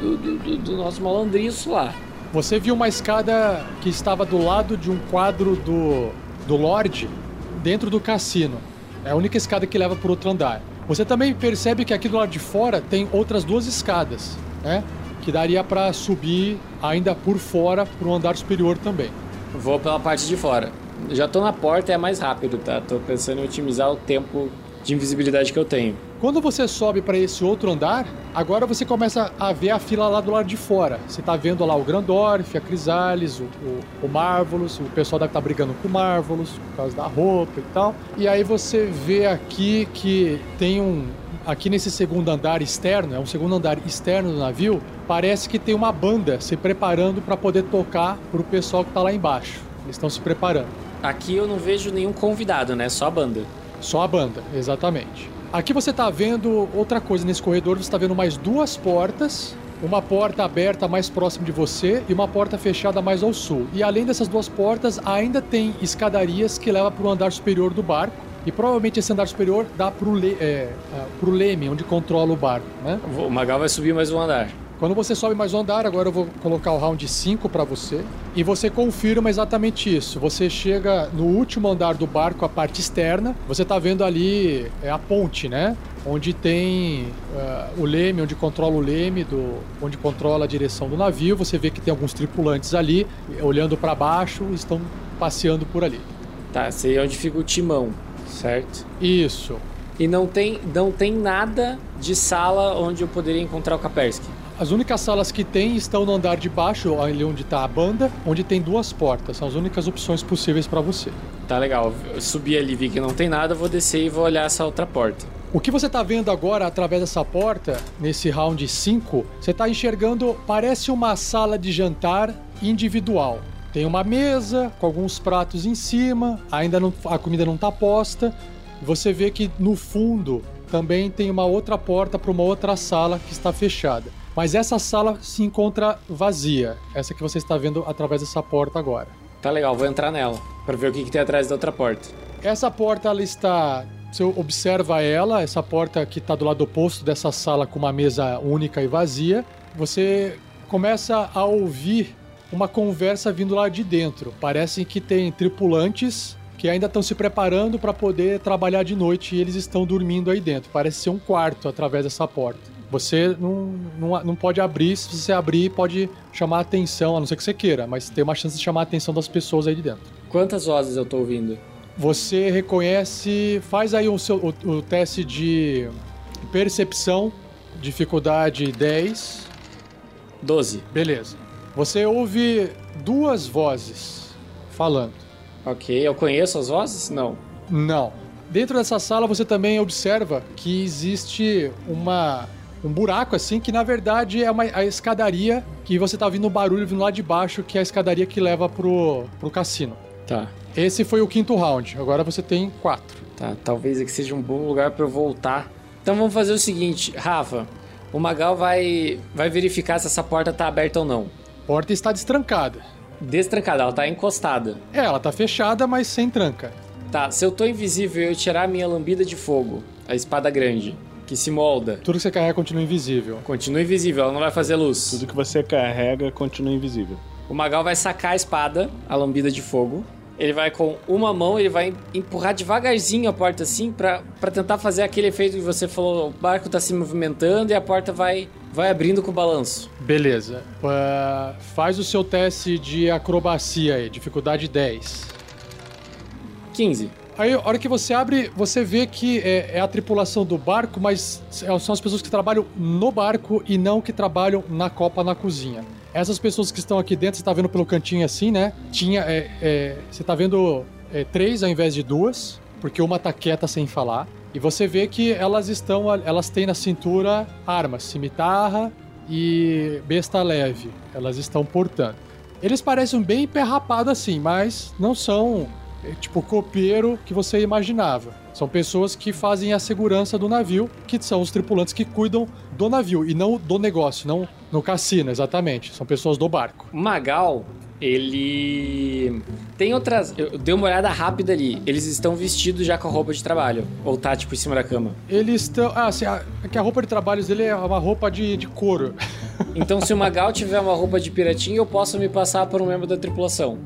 do, do- do- do nosso malandriço lá. Você viu uma escada que estava do lado de um quadro do, do Lorde dentro do cassino. É a única escada que leva para outro andar. Você também percebe que aqui do lado de fora tem outras duas escadas, né? Que daria para subir ainda por fora para o andar superior também. Vou pela parte de fora. Já tô na porta, é mais rápido, tá? Tô pensando em otimizar o tempo de invisibilidade que eu tenho. Quando você sobe para esse outro andar, agora você começa a ver a fila lá do lado de fora. Você tá vendo lá o Grandorf, a Crisales, o, o, o Marvelous, o pessoal deve estar brigando com o Marvelous por causa da roupa e tal. E aí você vê aqui que tem um. Aqui nesse segundo andar externo, é um segundo andar externo do navio, parece que tem uma banda se preparando para poder tocar pro pessoal que tá lá embaixo. Eles estão se preparando. Aqui eu não vejo nenhum convidado, né? Só a banda. Só a banda, exatamente. Aqui você tá vendo outra coisa nesse corredor, você tá vendo mais duas portas, uma porta aberta mais próximo de você e uma porta fechada mais ao sul. E além dessas duas portas, ainda tem escadarias que levam para o andar superior do barco. E provavelmente esse andar superior dá pro, le é, pro leme, onde controla o barco, né? O Magal vai subir mais um andar. Quando você sobe mais um andar, agora eu vou colocar o round 5 para você. E você confirma exatamente isso. Você chega no último andar do barco, a parte externa. Você tá vendo ali é a ponte, né? Onde tem uh, o leme, onde controla o leme, do, onde controla a direção do navio. Você vê que tem alguns tripulantes ali, olhando para baixo, estão passeando por ali. Tá, sei onde fica o timão, certo? Isso. E não tem, não tem nada de sala onde eu poderia encontrar o Kapersky. As únicas salas que tem estão no andar de baixo, ali onde está a banda, onde tem duas portas. São as únicas opções possíveis para você. Tá legal. Eu subi ali, vi que não tem nada, vou descer e vou olhar essa outra porta. O que você está vendo agora através dessa porta, nesse round 5, você está enxergando, parece uma sala de jantar individual. Tem uma mesa com alguns pratos em cima, ainda não, a comida não está posta, você vê que no fundo também tem uma outra porta para uma outra sala que está fechada. Mas essa sala se encontra vazia, essa que você está vendo através dessa porta agora. Tá legal, vou entrar nela para ver o que, que tem atrás da outra porta. Essa porta ela está você observa ela, essa porta que está do lado oposto dessa sala com uma mesa única e vazia. Você começa a ouvir uma conversa vindo lá de dentro. Parece que tem tripulantes que ainda estão se preparando para poder trabalhar de noite e eles estão dormindo aí dentro. Parece ser um quarto através dessa porta. Você não, não, não pode abrir, se você abrir, pode chamar a atenção, a não ser que você queira, mas tem uma chance de chamar a atenção das pessoas aí de dentro. Quantas vozes eu tô ouvindo? Você reconhece. Faz aí o, seu, o, o teste de percepção, dificuldade 10. 12. Beleza. Você ouve duas vozes falando. Ok, eu conheço as vozes? Não. Não. Dentro dessa sala você também observa que existe uma um buraco assim que na verdade é uma, a escadaria que você tá ouvindo o barulho vindo lá de baixo, que é a escadaria que leva pro, pro cassino. Tá. Esse foi o quinto round. Agora você tem quatro. Tá, talvez aqui seja um bom lugar para eu voltar. Então vamos fazer o seguinte, Rafa. O Magal vai vai verificar se essa porta tá aberta ou não. Porta está destrancada. Destrancada, ela tá encostada. É, ela tá fechada, mas sem tranca. Tá, se eu tô invisível e eu tirar a minha lambida de fogo, a espada grande, que se molda. Tudo que você carrega continua invisível. Continua invisível, ela não vai fazer luz. Tudo que você carrega continua invisível. O Magal vai sacar a espada, a lambida de fogo. Ele vai com uma mão, ele vai empurrar devagarzinho a porta assim para tentar fazer aquele efeito que você falou, o barco tá se movimentando e a porta vai vai abrindo com o balanço. Beleza. Uh, faz o seu teste de acrobacia aí, dificuldade 10. 15. Aí, a hora que você abre, você vê que é, é, a tripulação do barco, mas são as pessoas que trabalham no barco e não que trabalham na copa na cozinha. Essas pessoas que estão aqui dentro, você tá vendo pelo cantinho assim, né? Tinha. É, é, você tá vendo é, três ao invés de duas, porque uma tá quieta sem falar. E você vê que elas estão. Elas têm na cintura armas, cimitarra e besta leve. Elas estão portando. Eles parecem bem perrapados assim, mas não são é, tipo copeiro que você imaginava. São pessoas que fazem a segurança do navio, que são os tripulantes que cuidam do navio e não do negócio, não no cassino, exatamente. São pessoas do barco. Magal, ele tem outras. Eu dei uma olhada rápida ali. Eles estão vestidos já com a roupa de trabalho. Ou tá, tipo, em cima da cama. Eles estão. Ah, assim, a, é que a roupa de trabalho dele é uma roupa de, de couro. Então, se o Magal tiver uma roupa de piratinha, eu posso me passar por um membro da tripulação.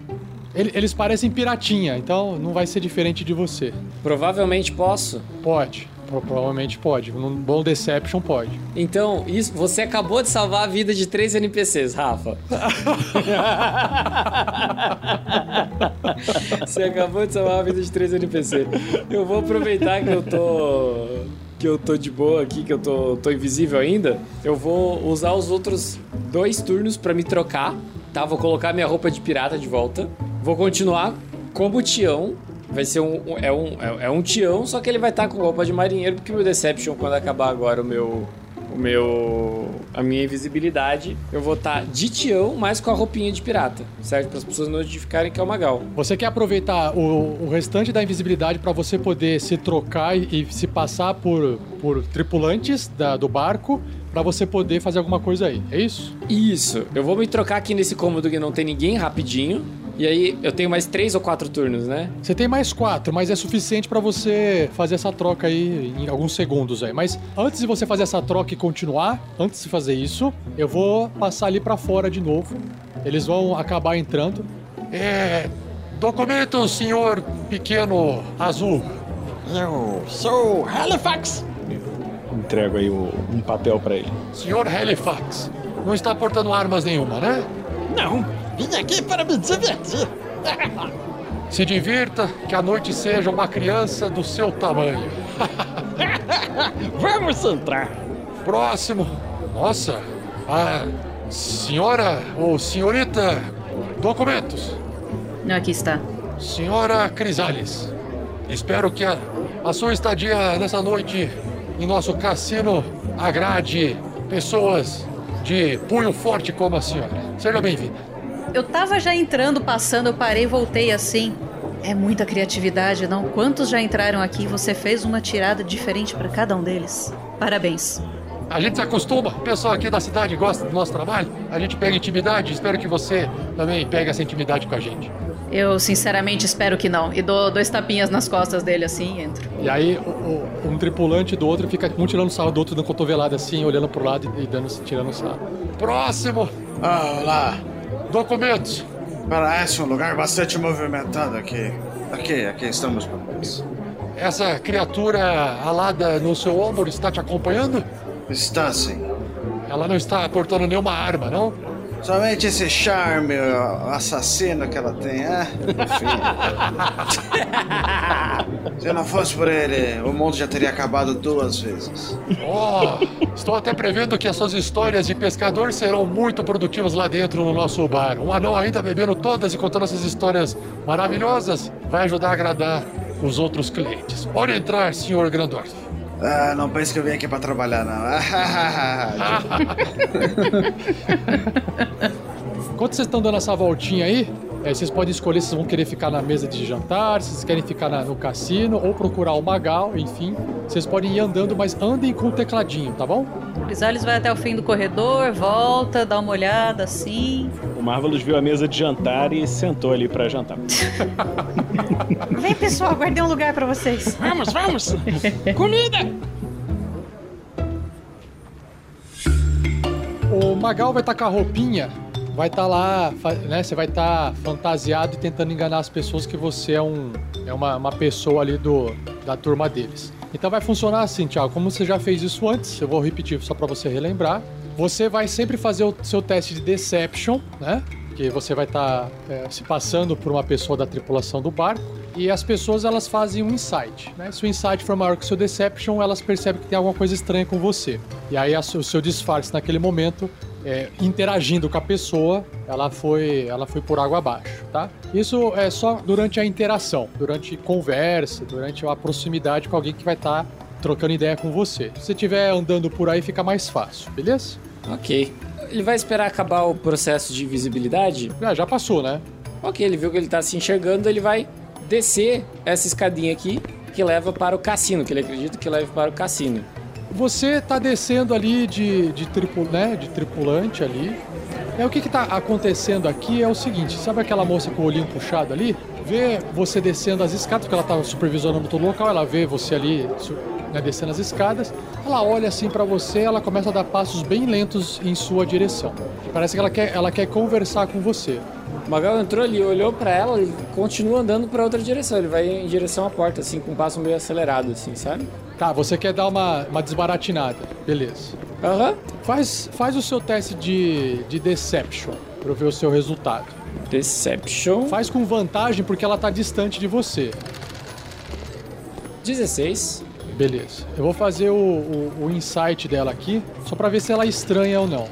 Eles parecem piratinha, então não vai ser diferente de você. Provavelmente posso. Pode. Provavelmente pode. Num bom Deception pode. Então, isso, você acabou de salvar a vida de três NPCs, Rafa. [laughs] você acabou de salvar a vida de três NPCs. Eu vou aproveitar que eu tô. Que eu tô de boa aqui, que eu tô, tô invisível ainda. Eu vou usar os outros dois turnos para me trocar, tá? Vou colocar minha roupa de pirata de volta. Vou continuar como Tião, vai ser um, é um é, é um Tião, só que ele vai estar tá com roupa de marinheiro, porque o meu Deception, quando acabar agora o meu o meu a minha invisibilidade, eu vou estar tá de Tião, mas com a roupinha de pirata, certo? Para as pessoas não identificarem que é o Magal. Você quer aproveitar o, o restante da invisibilidade para você poder se trocar e, e, se passar por, por tripulantes da, do barco para você poder fazer alguma coisa aí, é isso? Isso. Eu vou me trocar aqui nesse cômodo que não tem ninguém rapidinho E aí eu tenho mais três ou quatro turnos, né? Você tem mais quatro, mas é suficiente pra você fazer essa troca aí em alguns segundos aí. Mas antes de você fazer essa troca e continuar, antes de fazer isso, eu vou passar ali pra fora de novo. Eles vão acabar entrando. É. Documento, senhor pequeno azul. Eu sou Halifax. Entrego aí o- um papel pra ele. Senhor Halifax. Não está portando armas nenhuma, né? Não, vim aqui para me divertir. Se divirta, que a noite seja uma criança do seu tamanho. [laughs] Vamos entrar. Próximo. Nossa. A senhora ou senhorita. Documentos. Aqui está. Senhora Crisales. Espero que a, a sua estadia nessa noite em nosso cassino agrade pessoas de punho forte como a senhora. Seja bem-vinda. Eu tava já entrando, passando, eu parei voltei assim. É muita criatividade, não? Quantos já entraram aqui e você fez uma tirada diferente pra cada um deles? Parabéns. A gente se acostuma, o pessoal aqui da cidade gosta do nosso trabalho. A gente pega intimidade, espero que você também pegue essa intimidade com a gente. Eu sinceramente espero que não. E dou dois tapinhas nas costas dele assim e entro. E aí, o- o- um tripulante do outro fica um tirando sarro do outro, dando cotovelada assim, olhando pro lado e dando, tirando sarro. Próximo! Ah, olá. Documentos! Parece um lugar bastante movimentado aqui. Aqui, aqui estamos. Essa criatura alada no seu ombro está te acompanhando? Está sim. Ela não está portando nenhuma arma, não? Somente esse charme assassino que ela tem, é? Enfim. [laughs] Se não fosse por ele, o mundo já teria acabado duas vezes. Oh, estou até prevendo que as suas histórias de pescador serão muito produtivas lá dentro no nosso bar. Um anão ainda bebendo todas e contando essas histórias maravilhosas vai ajudar a agradar os outros clientes. Pode entrar, senhor Grandorf. Ah, não pense que eu vim aqui pra trabalhar, não. [laughs] Enquanto vocês estão dando essa voltinha aí, é, vocês podem escolher se vocês vão querer ficar na mesa de jantar, se vocês querem ficar na- no cassino ou procurar o Magal, enfim. Vocês podem ir andando, mas andem com o tecladinho, tá bom? O Crisales vai até o fim do corredor, volta, dá uma olhada assim. O Marvelous viu a mesa de jantar e sentou ali pra jantar. [laughs] Vem pessoal, guardei um lugar pra vocês. Vamos, vamos. Comida. O Magal vai estar com a roupinha, vai estar lá, fa- né? Você vai estar fantasiado e tentando enganar as pessoas que você é um é uma, uma pessoa ali do da turma deles. Então vai funcionar assim, Thiago. Como você já fez isso antes, eu vou repetir só para você relembrar. Você vai sempre fazer o seu teste de deception, né? Que você vai estar é, se passando por uma pessoa da tripulação do barco. E as pessoas elas fazem um insight, né? Se o insight for maior que o seu deception, elas percebem que tem alguma coisa estranha com você. E aí o seu disfarce naquele momento é, interagindo com a pessoa, ela foi, ela foi por água abaixo, tá? Isso é só durante a interação, durante conversa, durante a proximidade com alguém que vai estar trocando ideia com você. Se você estiver andando por aí, fica mais fácil, beleza? Ok. Ele vai esperar acabar o processo de visibilidade? Ah, já passou, né? Ok, ele viu que ele tá se enxergando, ele vai descer essa escadinha aqui que leva para o cassino, que ele acredita que leva para o cassino. Você tá descendo ali de, de, né, de tripulante ali. É, o que que tá acontecendo aqui é o seguinte, sabe aquela moça com o olhinho puxado ali? Vê você descendo as escadas, porque ela tava supervisionando todo o local, ela vê você ali né, descendo as escadas, ela olha assim pra você, ela começa a dar passos bem lentos em sua direção. Parece que ela quer, ela quer conversar com você. O Magal entrou ali, olhou pra ela e continua andando pra outra direção. Ele vai em direção à porta, assim, com um passo meio acelerado, assim, sabe? Tá, você quer dar uma, uma desbaratinada, beleza. Aham. Faz, faz o seu teste de, de Deception pra eu ver o seu resultado. Deception. Faz com vantagem porque ela tá distante de você. 16. Beleza. Eu vou fazer o, o, o insight dela aqui, só pra ver se ela estranha ou não.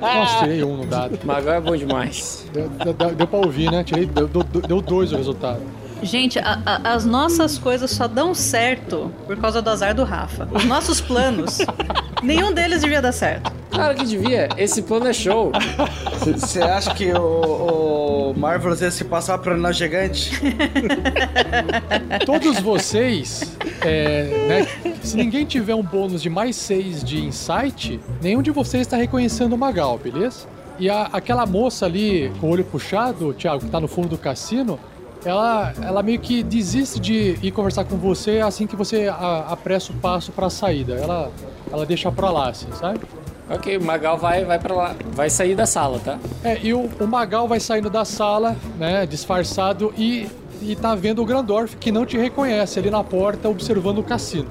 Nossa, tirei um no dado. Magal é bom demais. Deu, deu, deu pra ouvir, né? Tirei, deu, deu, deu dois o resultado. Gente, a- a- as nossas coisas só dão certo por causa do azar do Rafa. Os nossos planos, nenhum deles devia dar certo. Claro que devia. Esse plano é show. Você acha que o, o Marvelous ia se passar por anão gigante? [laughs] Todos vocês, é, né, se ninguém tiver um bônus de mais seis de insight, nenhum de vocês está reconhecendo o Magal, beleza? E a- aquela moça ali com o olho puxado, Thiago, que tá no fundo do cassino, ela, ela meio que desiste de ir conversar com você assim que você a- apressa o passo pra saída. Ela, ela deixa pra lá, assim, sabe? Ok, o Magal vai, vai para lá. Vai sair da sala, tá? É, e o, o Magal vai saindo da sala, né, disfarçado, e, e tá vendo o Grandorf, que não te reconhece ali na porta, observando o cassino.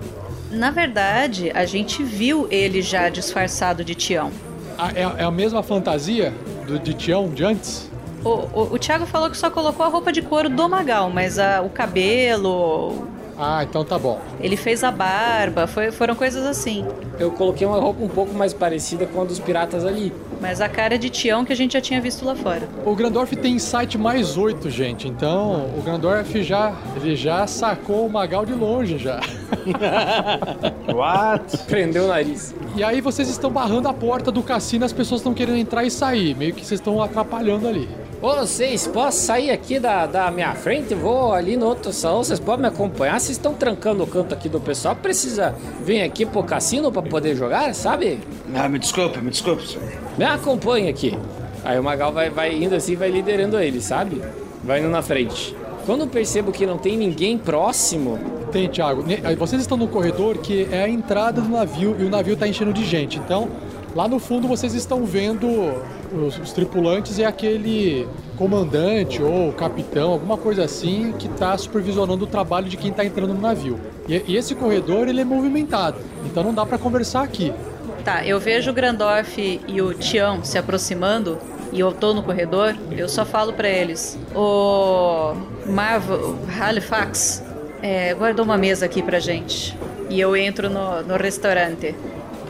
Na verdade, a gente viu ele já disfarçado de Tião. Ah, é, é a mesma fantasia do, de Tião de antes? O, o, o Thiago falou que só colocou a roupa de couro do Magal, mas a- o cabelo, Ah, então tá bom. ele fez a barba, foi- foram coisas assim. Eu coloquei uma roupa um pouco mais parecida com a dos piratas ali. Mas a cara de Tião que a gente já tinha visto lá fora. O Grandorf tem insight mais 8, gente. Então, o Grandorf já, ele já sacou o Magal de longe já. [laughs] What? Prendeu o nariz. E aí vocês estão barrando a porta do cassino, as pessoas estão querendo entrar e sair. Meio que vocês estão atrapalhando ali. Vocês podem sair aqui da, da minha frente, vou ali no outro salão, vocês podem me acompanhar. Vocês estão trancando o canto aqui do pessoal, precisa vir aqui pro cassino pra poder jogar, sabe? Ah, me desculpa, me desculpa, senhor. Me acompanha aqui. Aí o Magal vai, vai indo assim, vai liderando ele, sabe? Vai indo na frente. Quando eu percebo que não tem ninguém próximo, Tem, Thiago. Vocês estão no corredor que é a entrada do navio e o navio tá enchendo de gente. Então, lá no fundo vocês estão vendo os, os tripulantes e aquele comandante ou capitão, alguma coisa assim, que tá supervisionando o trabalho de quem tá entrando no navio. E, e esse corredor, ele é movimentado. Então não dá pra conversar aqui. Tá, eu vejo o Grandorf e o Tião se aproximando e eu tô no corredor, eu só falo pra eles: O Marvel Halifax é, guardou uma mesa aqui pra gente. E eu entro no, no restaurante.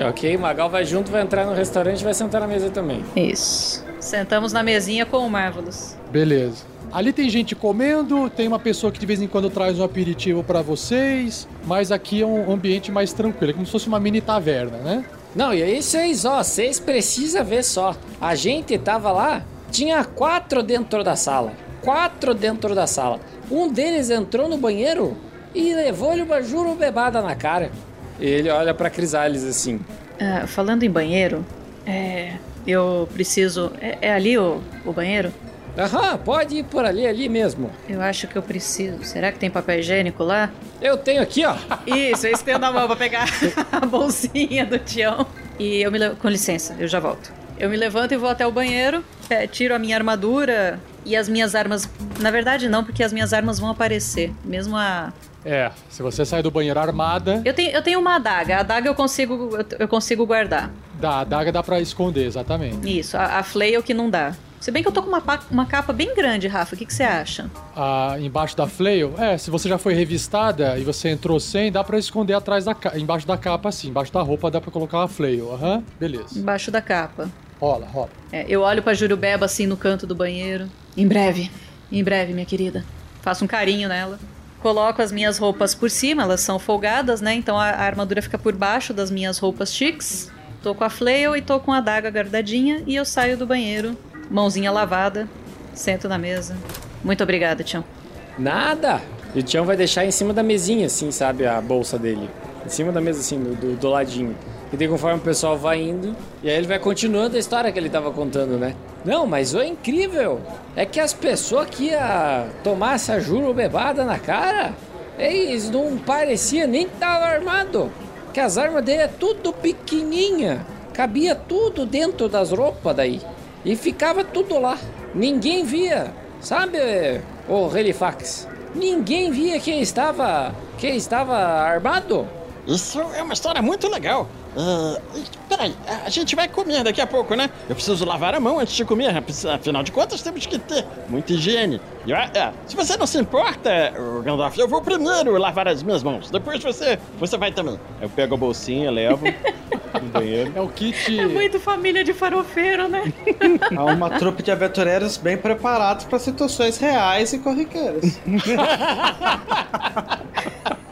Ok, o Magal vai junto, vai entrar no restaurante e vai sentar na mesa também. Isso. Sentamos na mesinha com o Marvelous. Beleza. Ali tem gente comendo, tem uma pessoa que de vez em quando traz um aperitivo pra vocês, mas aqui é um ambiente mais tranquilo, é como se fosse uma mini taverna, né? Não, e aí vocês, ó, vocês precisam ver só. A gente tava lá, tinha quatro dentro da sala. Quatro dentro da sala. Um deles entrou no banheiro e levou-lhe uma jurubebada na cara. Ele olha pra Crisales assim. Ah, falando em banheiro, é, eu preciso. É, é ali o, o banheiro? Aham, pode ir por ali, ali mesmo. Eu acho que eu preciso. Será que tem papel higiênico lá? Eu tenho aqui, ó. [laughs] Isso, eu estendo a mão pra pegar a [laughs] bolsinha do Tião. E eu me le... Com licença, eu já volto. Eu me levanto e vou até o banheiro, é, tiro a minha armadura e as minhas armas. Na verdade, não, porque as minhas armas vão aparecer. Mesmo a. É, se você sair do banheiro armada, Eu tenho, eu tenho uma adaga. A adaga eu consigo, eu, consigo guardar. dá, a daga dá pra esconder, exatamente. Isso, a, a flail que não dá. Se bem que eu tô com uma, uma capa bem grande, Rafa. O que, que você acha? Ah, embaixo da flail, é, se você já foi revistada e você entrou sem, dá pra esconder atrás da embaixo da capa assim, embaixo da roupa dá pra colocar uma flail, aham, beleza. Embaixo da capa. Rola, rola. É, eu olho pra Jurubeba assim no canto do banheiro. Em breve, em breve, minha querida. Faço um carinho nela. Coloco as minhas roupas por cima, elas são folgadas, né? Então a, a armadura fica por baixo das minhas roupas chiques. Tô com a flail e tô com a adaga guardadinha e eu saio do banheiro, mãozinha lavada, sento na mesa. Muito obrigada, Tião. Nada! E o Tião vai deixar em cima da mesinha, assim, sabe? A bolsa dele. Em cima da mesa, assim, do, do ladinho. E daí, conforme o pessoal vai indo, e aí ele vai continuando a história que ele tava contando, né? Não, mas o incrível é que as pessoas que ia tomar essa jurubebada na cara, eles não parecia nem que tava armado. Que as armas dele é tudo pequenininha. Cabia tudo dentro das roupas daí. E ficava tudo lá. Ninguém via, sabe, o Relifax? Ninguém via quem estava, quem estava armado. Isso é uma história muito legal. E, peraí, a gente vai comer daqui a pouco, né? Eu preciso lavar a mão antes de comer, afinal de contas temos que ter muita higiene. Ah, se você não se importa, Gandalf, eu vou primeiro lavar as minhas mãos, depois você, você vai também. Eu pego a bolsinha, levo [laughs] no banheiro. É o kit. É muito família de farofeiro, né? [laughs] Há uma trupe de aventureiros bem preparados para situações reais e corriqueiras. [laughs]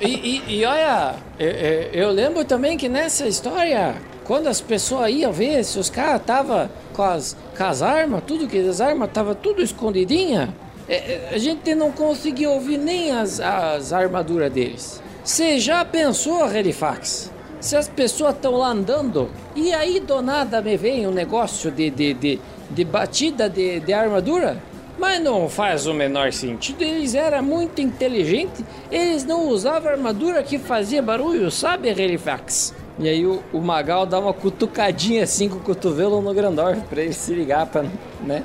E, e- e olha, eu, eu- eu lembro também que nessa história, quando as pessoas iam ver se os caras estavam com as, com as armas, tudo que as armas estavam tudo escondidinha, é, é, a gente não conseguia ouvir nem as, as armaduras deles. Você já pensou, Relifax? se as pessoas estão lá andando e aí do nada me vem um negócio de, de, de, de batida de, de armadura? Mas não faz o menor sentido, eles eram muito inteligentes, eles não usavam armadura que fazia barulho, sabe, Relifax? E aí o, o, Magal dá uma cutucadinha assim com o cotovelo no Grandorf pra ele se ligar, pra, né?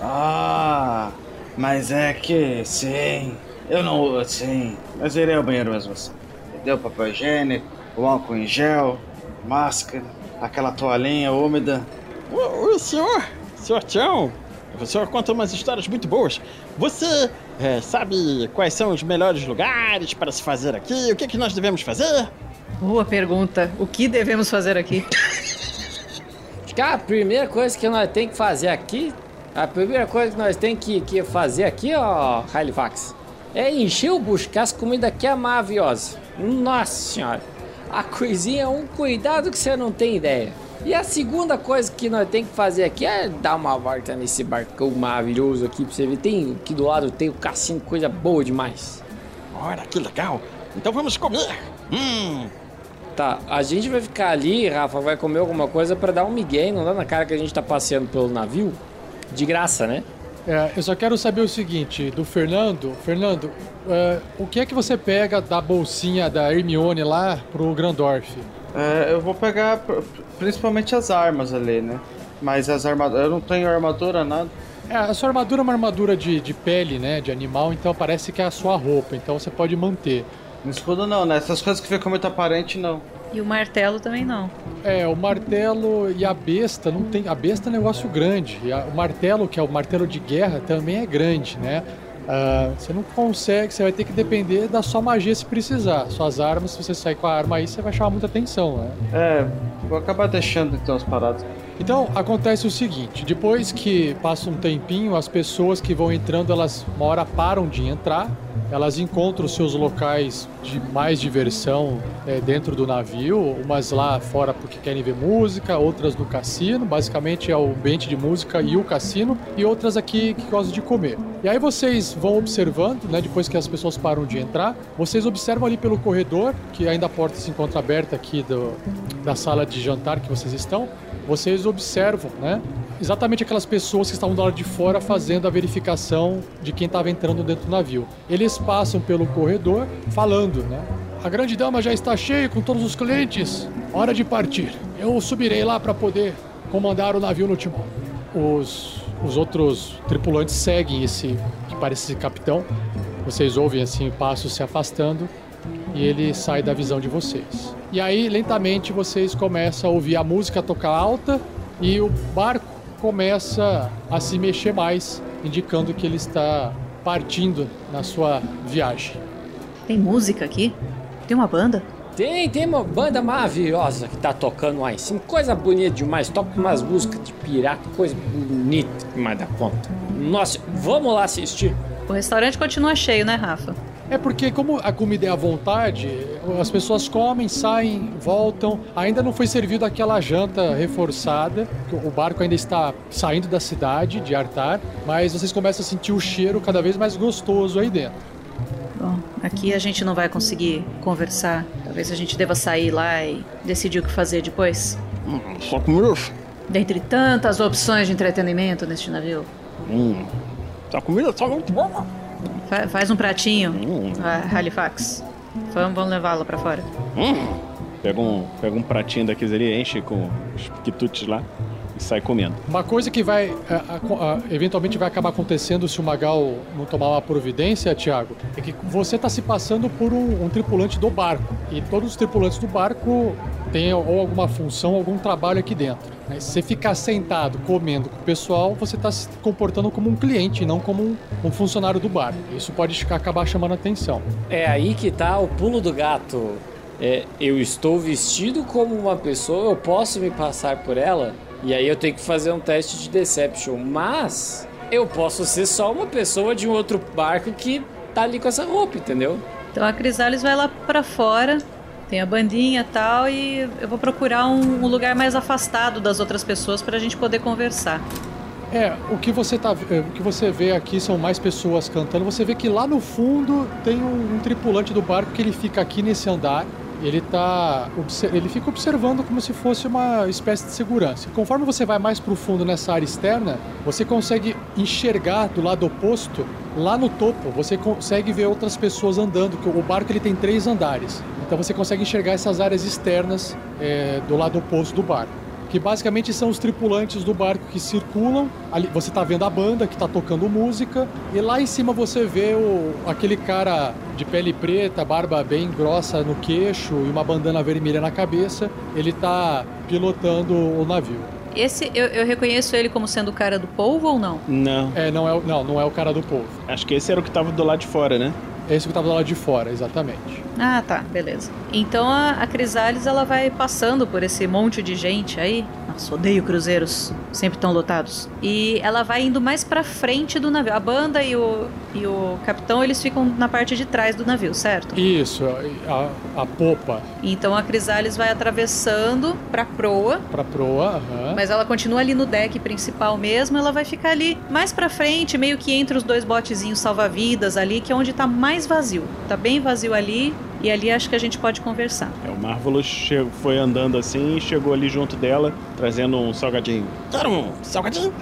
Ah, mas é que sim, eu não, sim, mas irei ao banheiro mesmo assim. Deu papel higiênico, o álcool em gel, máscara, aquela toalhinha úmida. O, o senhor, senhor Tião, o senhor conta umas histórias muito boas. Você é, sabe quais são os melhores lugares para se fazer aqui? O que, é que nós devemos fazer? Boa pergunta. O que devemos fazer aqui? [laughs] Cara, a primeira coisa que nós temos que fazer aqui, a primeira coisa que nós temos que, que fazer aqui, ó, Halifax, é encher o bucho, que as comidas aqui é maravilhosa. Nossa senhora, a coisinha é um cuidado que você não tem ideia. E a segunda coisa que nós temos que fazer aqui é dar uma volta nesse barcão maravilhoso aqui pra você ver. Tem aqui do lado tem o cassino, coisa boa demais. Olha que legal! Então vamos comer! Hum, Tá, a gente vai ficar ali, Rafa, vai comer alguma coisa para dar um migué, não dá na cara que a gente tá passeando pelo navio? De graça, né? É, eu só quero saber o seguinte, do Fernando. Fernando, uh, o que é que você pega da bolsinha da Hermione lá pro Grandorf? É, eu vou pegar principalmente as armas ali, né? Mas as armaduras. Eu não tenho armadura, nada. É, a sua armadura é uma armadura de, de pele, né? De animal, então parece que é a sua roupa, então você pode manter. No escudo não, né? Essas coisas que ficam muito aparente, não. E o martelo também não. É, o martelo e a besta não tem. A besta é um negócio grande. E a, o martelo, que é o martelo de guerra, também é grande, né? Uh, você não consegue, você vai ter que depender da sua magia se precisar. Suas armas, se você sair com a arma aí, você vai chamar muita atenção, né? É, vou acabar deixando então as paradas. Então, acontece o seguinte, depois que passa um tempinho, as pessoas que vão entrando, elas uma hora param de entrar, elas encontram seus locais de mais diversão é, dentro do navio, umas lá fora porque querem ver música, outras no cassino, basicamente é o ambiente de música e o cassino, e outras aqui que gostam de comer. E aí vocês vão observando, né, depois que as pessoas param de entrar, vocês observam ali pelo corredor, que ainda a porta se encontra aberta aqui do, da sala de jantar que vocês estão, vocês observam, né? Exatamente aquelas pessoas que estavam do lado de fora fazendo a verificação de quem estava entrando dentro do navio. Eles passam pelo corredor falando, né? A grande dama já está cheia com todos os clientes. Hora de partir. Eu subirei lá para poder comandar o navio no timão. Os, os outros tripulantes seguem esse que parece ser capitão. Vocês ouvem assim passos se afastando e ele sai da visão de vocês. E aí, lentamente, vocês começam a ouvir a música tocar alta e o barco começa a se mexer mais, indicando que ele está partindo na sua viagem. Tem música aqui? Tem uma banda? Tem, tem uma banda maravilhosa que tá tocando lá em cima. Coisa bonita demais. Toca umas músicas de pirata, coisa bonita demais da conta. Nossa, vamos lá assistir. O restaurante continua cheio, né, Rafa? É porque, como a comida é à vontade, as pessoas comem, saem, voltam. Ainda não foi servido aquela janta reforçada. O barco ainda está saindo da cidade de Artar, mas vocês começam a sentir o cheiro cada vez mais gostoso aí dentro. Bom, aqui a gente não vai conseguir conversar. Talvez a gente deva sair lá e decidir o que fazer depois. Só comida? Dentre tantas opções de entretenimento neste navio. Hum, essa comida tá muito boa. Fa faz um pratinho, hum. Halifax. Vamos, vamos levá-lo para fora. Hum. Pega um, pega um pratinho daqueles ali, enche com os quitutes lá e sai comendo. Uma coisa que vai a, a, a, eventualmente vai acabar acontecendo se o Magal não tomar uma providência, Tiago, é que você está se passando por um, um, tripulante do barco e todos os tripulantes do barco têm ou alguma função, algum trabalho aqui dentro. Né? Se você ficar sentado comendo com o pessoal, você está se comportando como um cliente, não como um, um funcionário do bar. Isso pode acabar chamando atenção. É aí que tá o pulo do gato. É, eu estou vestido como uma pessoa, eu posso me passar por ela, e aí eu tenho que fazer um teste de Deception. Mas eu posso ser só uma pessoa de um outro barco que tá ali com essa roupa, entendeu? Então a Crisales vai lá para fora, tem a bandinha e tal, e eu vou procurar um, um lugar mais afastado das outras pessoas para a gente poder conversar. É, o que você tá, é, o que você vê aqui são mais pessoas cantando. Você vê que lá no fundo tem um, um, tripulante do barco que ele fica aqui nesse andar ele tá ele fica observando como se fosse uma espécie de segurança. Conforme você vai mais pro fundo nessa área externa, você consegue enxergar do lado oposto, lá no topo, você consegue ver outras pessoas andando, que o barco ele tem três andares. Então você consegue enxergar essas áreas externas é, do lado oposto do barco. Que basicamente são os tripulantes do barco que circulam. Ali, você tá vendo a banda que tá tocando música. E lá em cima você vê o, aquele cara de pele preta, barba bem grossa no queixo e uma bandana vermelha na cabeça. Ele tá pilotando o navio. Esse, eu, eu reconheço ele como sendo o cara do polvo ou não? Não, É, não é, o- não, não é o cara do povo. acho que esse era o que tava do lado de fora, né? É esse que tava do lado de fora, exatamente. Ah, tá, beleza. Então a, a Crisales ela vai passando por esse monte de gente aí. Nossa, odeio cruzeiros, sempre tão lotados. E ela vai indo mais pra frente do navio. A banda e o, e o capitão eles ficam na parte de trás do navio, certo? Isso, a, a popa Então a Crisales vai atravessando pra proa. pra proa, aham. Mas ela continua ali no deck principal mesmo, ela vai ficar ali mais pra frente, meio que entre os dois botezinhos salva-vidas ali, que é onde tá mais vazio. Tá bem vazio ali, e ali acho que a gente pode conversar. É, o Marvelous che- foi andando assim e chegou ali junto dela, trazendo um salgadinho. Quero um salgadinho?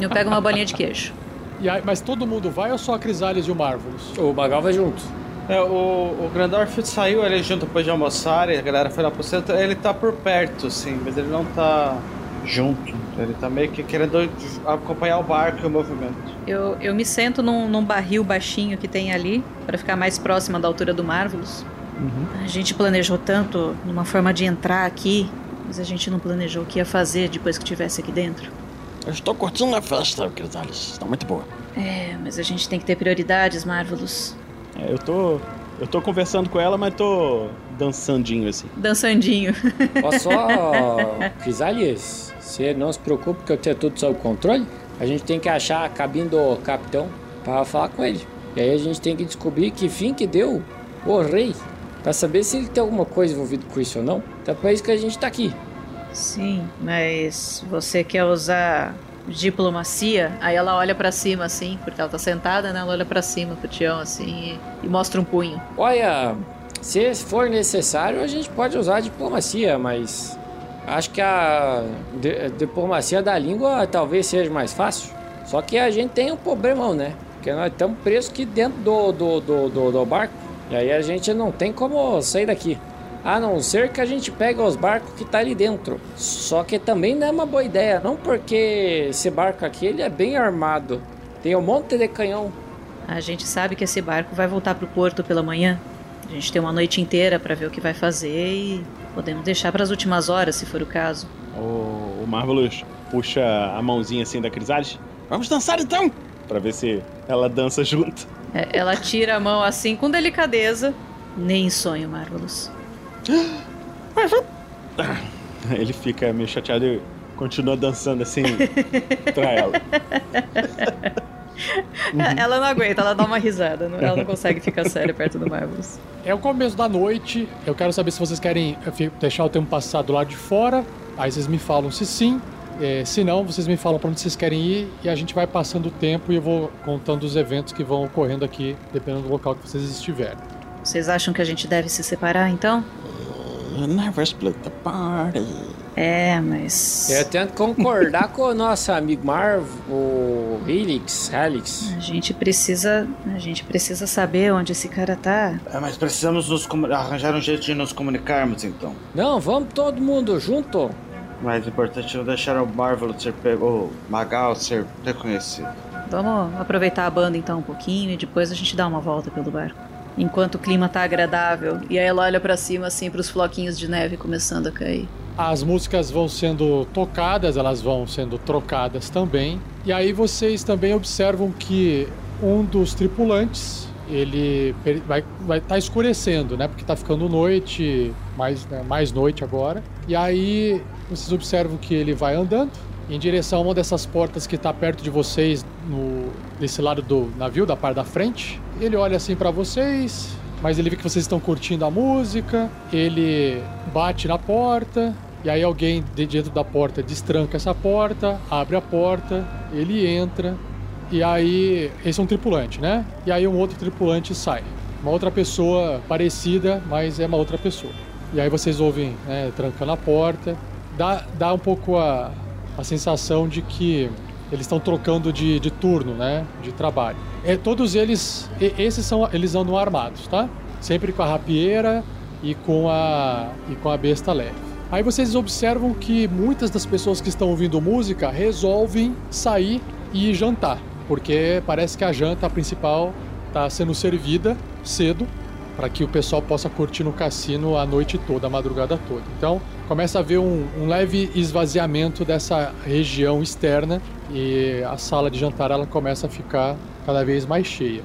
Eu pego uma bolinha de queijo. E aí, mas todo mundo vai ou só a Crisales e o Marvelous? O Magal vai junto. É, o, o Grandorf saiu ali junto depois de almoçar e a galera foi lá pro centro. Ele tá por perto, sim, mas ele não tá junto. Ele tá meio que querendo acompanhar o barco e o movimento. Eu, eu me sento num, num barril baixinho que tem ali, pra ficar mais próxima da altura do Marvelous. A gente planejou tanto numa forma de entrar aqui, mas a gente não planejou o que ia fazer depois que estivesse aqui dentro. Eu estou curtindo a festa, Crisales. Está muito boa. É, mas a gente tem que ter prioridades, Marvelous. É, eu tô. Eu tô conversando com ela, mas tô dançandinho assim. Dançandinho. Ó só, [laughs] Crisales, você não se preocupe que eu tenho tudo sob controle. A gente tem que achar a cabine do capitão para falar com ele. E aí a gente tem que descobrir que fim que deu o rei. Pra saber se ele tem alguma coisa envolvida com isso ou não. Então é pra isso que a gente tá aqui. Sim, mas você quer usar diplomacia? Aí ela olha pra cima assim, porque ela tá sentada, né? Ela olha pra cima pro Tião assim e, e mostra um punho. Olha, se for necessário, a gente pode usar a diplomacia, mas acho que a di- diplomacia da língua talvez seja mais fácil. Só que a gente tem um problemão, né? Porque nós estamos presos aqui dentro do, do, do, do, do barco. E aí a gente não tem como sair daqui. A não ser que a gente pegue os barcos que tá ali dentro. Só que também não é uma boa ideia, não porque esse barco aqui ele é bem armado. Tem um monte de canhão. A gente sabe que esse barco vai voltar pro porto pela manhã. A gente tem uma noite inteira pra ver o que vai fazer e podemos deixar pras últimas horas, se for o caso. O, o Marvelous puxa a mãozinha assim da Crisales Vamos dançar então? pra ver se ela dança junto. É, ela tira a mão assim com delicadeza. Nem sonho, Marvelous. [laughs] Ele fica meio chateado e continua dançando assim [laughs] pra ela. É, Ela não aguenta, ela dá uma risada. não- Ela não consegue ficar séria perto do Marvelous. É o começo da noite. Eu quero saber se vocês querem eh, deixar o tempo passar do lado de fora. Aí vocês me falam se sim. Eh, se não, vocês me falam pra onde vocês querem ir e a gente vai passando o tempo e eu vou contando os eventos que vão ocorrendo aqui, dependendo do local que vocês estiverem. Vocês acham que a gente deve se separar então? You never split the party. É, mas. Eu tento concordar com o nosso amigo Marv, o Helix, Helix. A gente precisa. A gente precisa saber onde esse cara tá. É, mas precisamos nos arranjar um jeito de nos comunicarmos então. Não, vamos todo mundo junto. Mais importante é não deixar o Marvel ser pego, o Magal ser reconhecido. Vamos aproveitar a banda então um pouquinho e depois a gente dá uma volta pelo barco. Enquanto o clima tá agradável. E aí ela olha pra cima assim pros floquinhos de neve começando a cair. As músicas vão sendo tocadas, elas vão sendo trocadas também. E aí vocês também observam que um dos tripulantes, ele vai vai tá escurecendo, né? Porque tá ficando noite, mais né, mais noite agora. E aí vocês observam que ele vai andando em direção a uma dessas portas que tá perto de vocês no desse lado do navio, da parte da frente. Ele olha assim pra vocês, mas ele vê que vocês estão curtindo a música, ele bate na porta, e aí alguém de dentro da porta destranca essa porta, abre a porta, ele entra, e aí. Esse é um tripulante, né? E aí um outro tripulante sai. uma outra pessoa parecida, mas é uma outra pessoa. E aí vocês ouvem né, trancando a porta. Dá, dá um pouco a, a sensação de que eles estão trocando de, de turno, né? De trabalho. É, todos eles, esses são, eles andam armados, tá? Sempre com a rapieira e com a, e com a besta leve. Aí vocês observam que muitas das pessoas que estão ouvindo música resolvem sair e jantar, porque parece que a janta principal está sendo servida cedo para que o pessoal possa curtir no cassino a noite toda, a madrugada toda. Então começa a haver um, um leve esvaziamento dessa região externa e a sala de jantar ela começa a ficar cada vez mais cheia.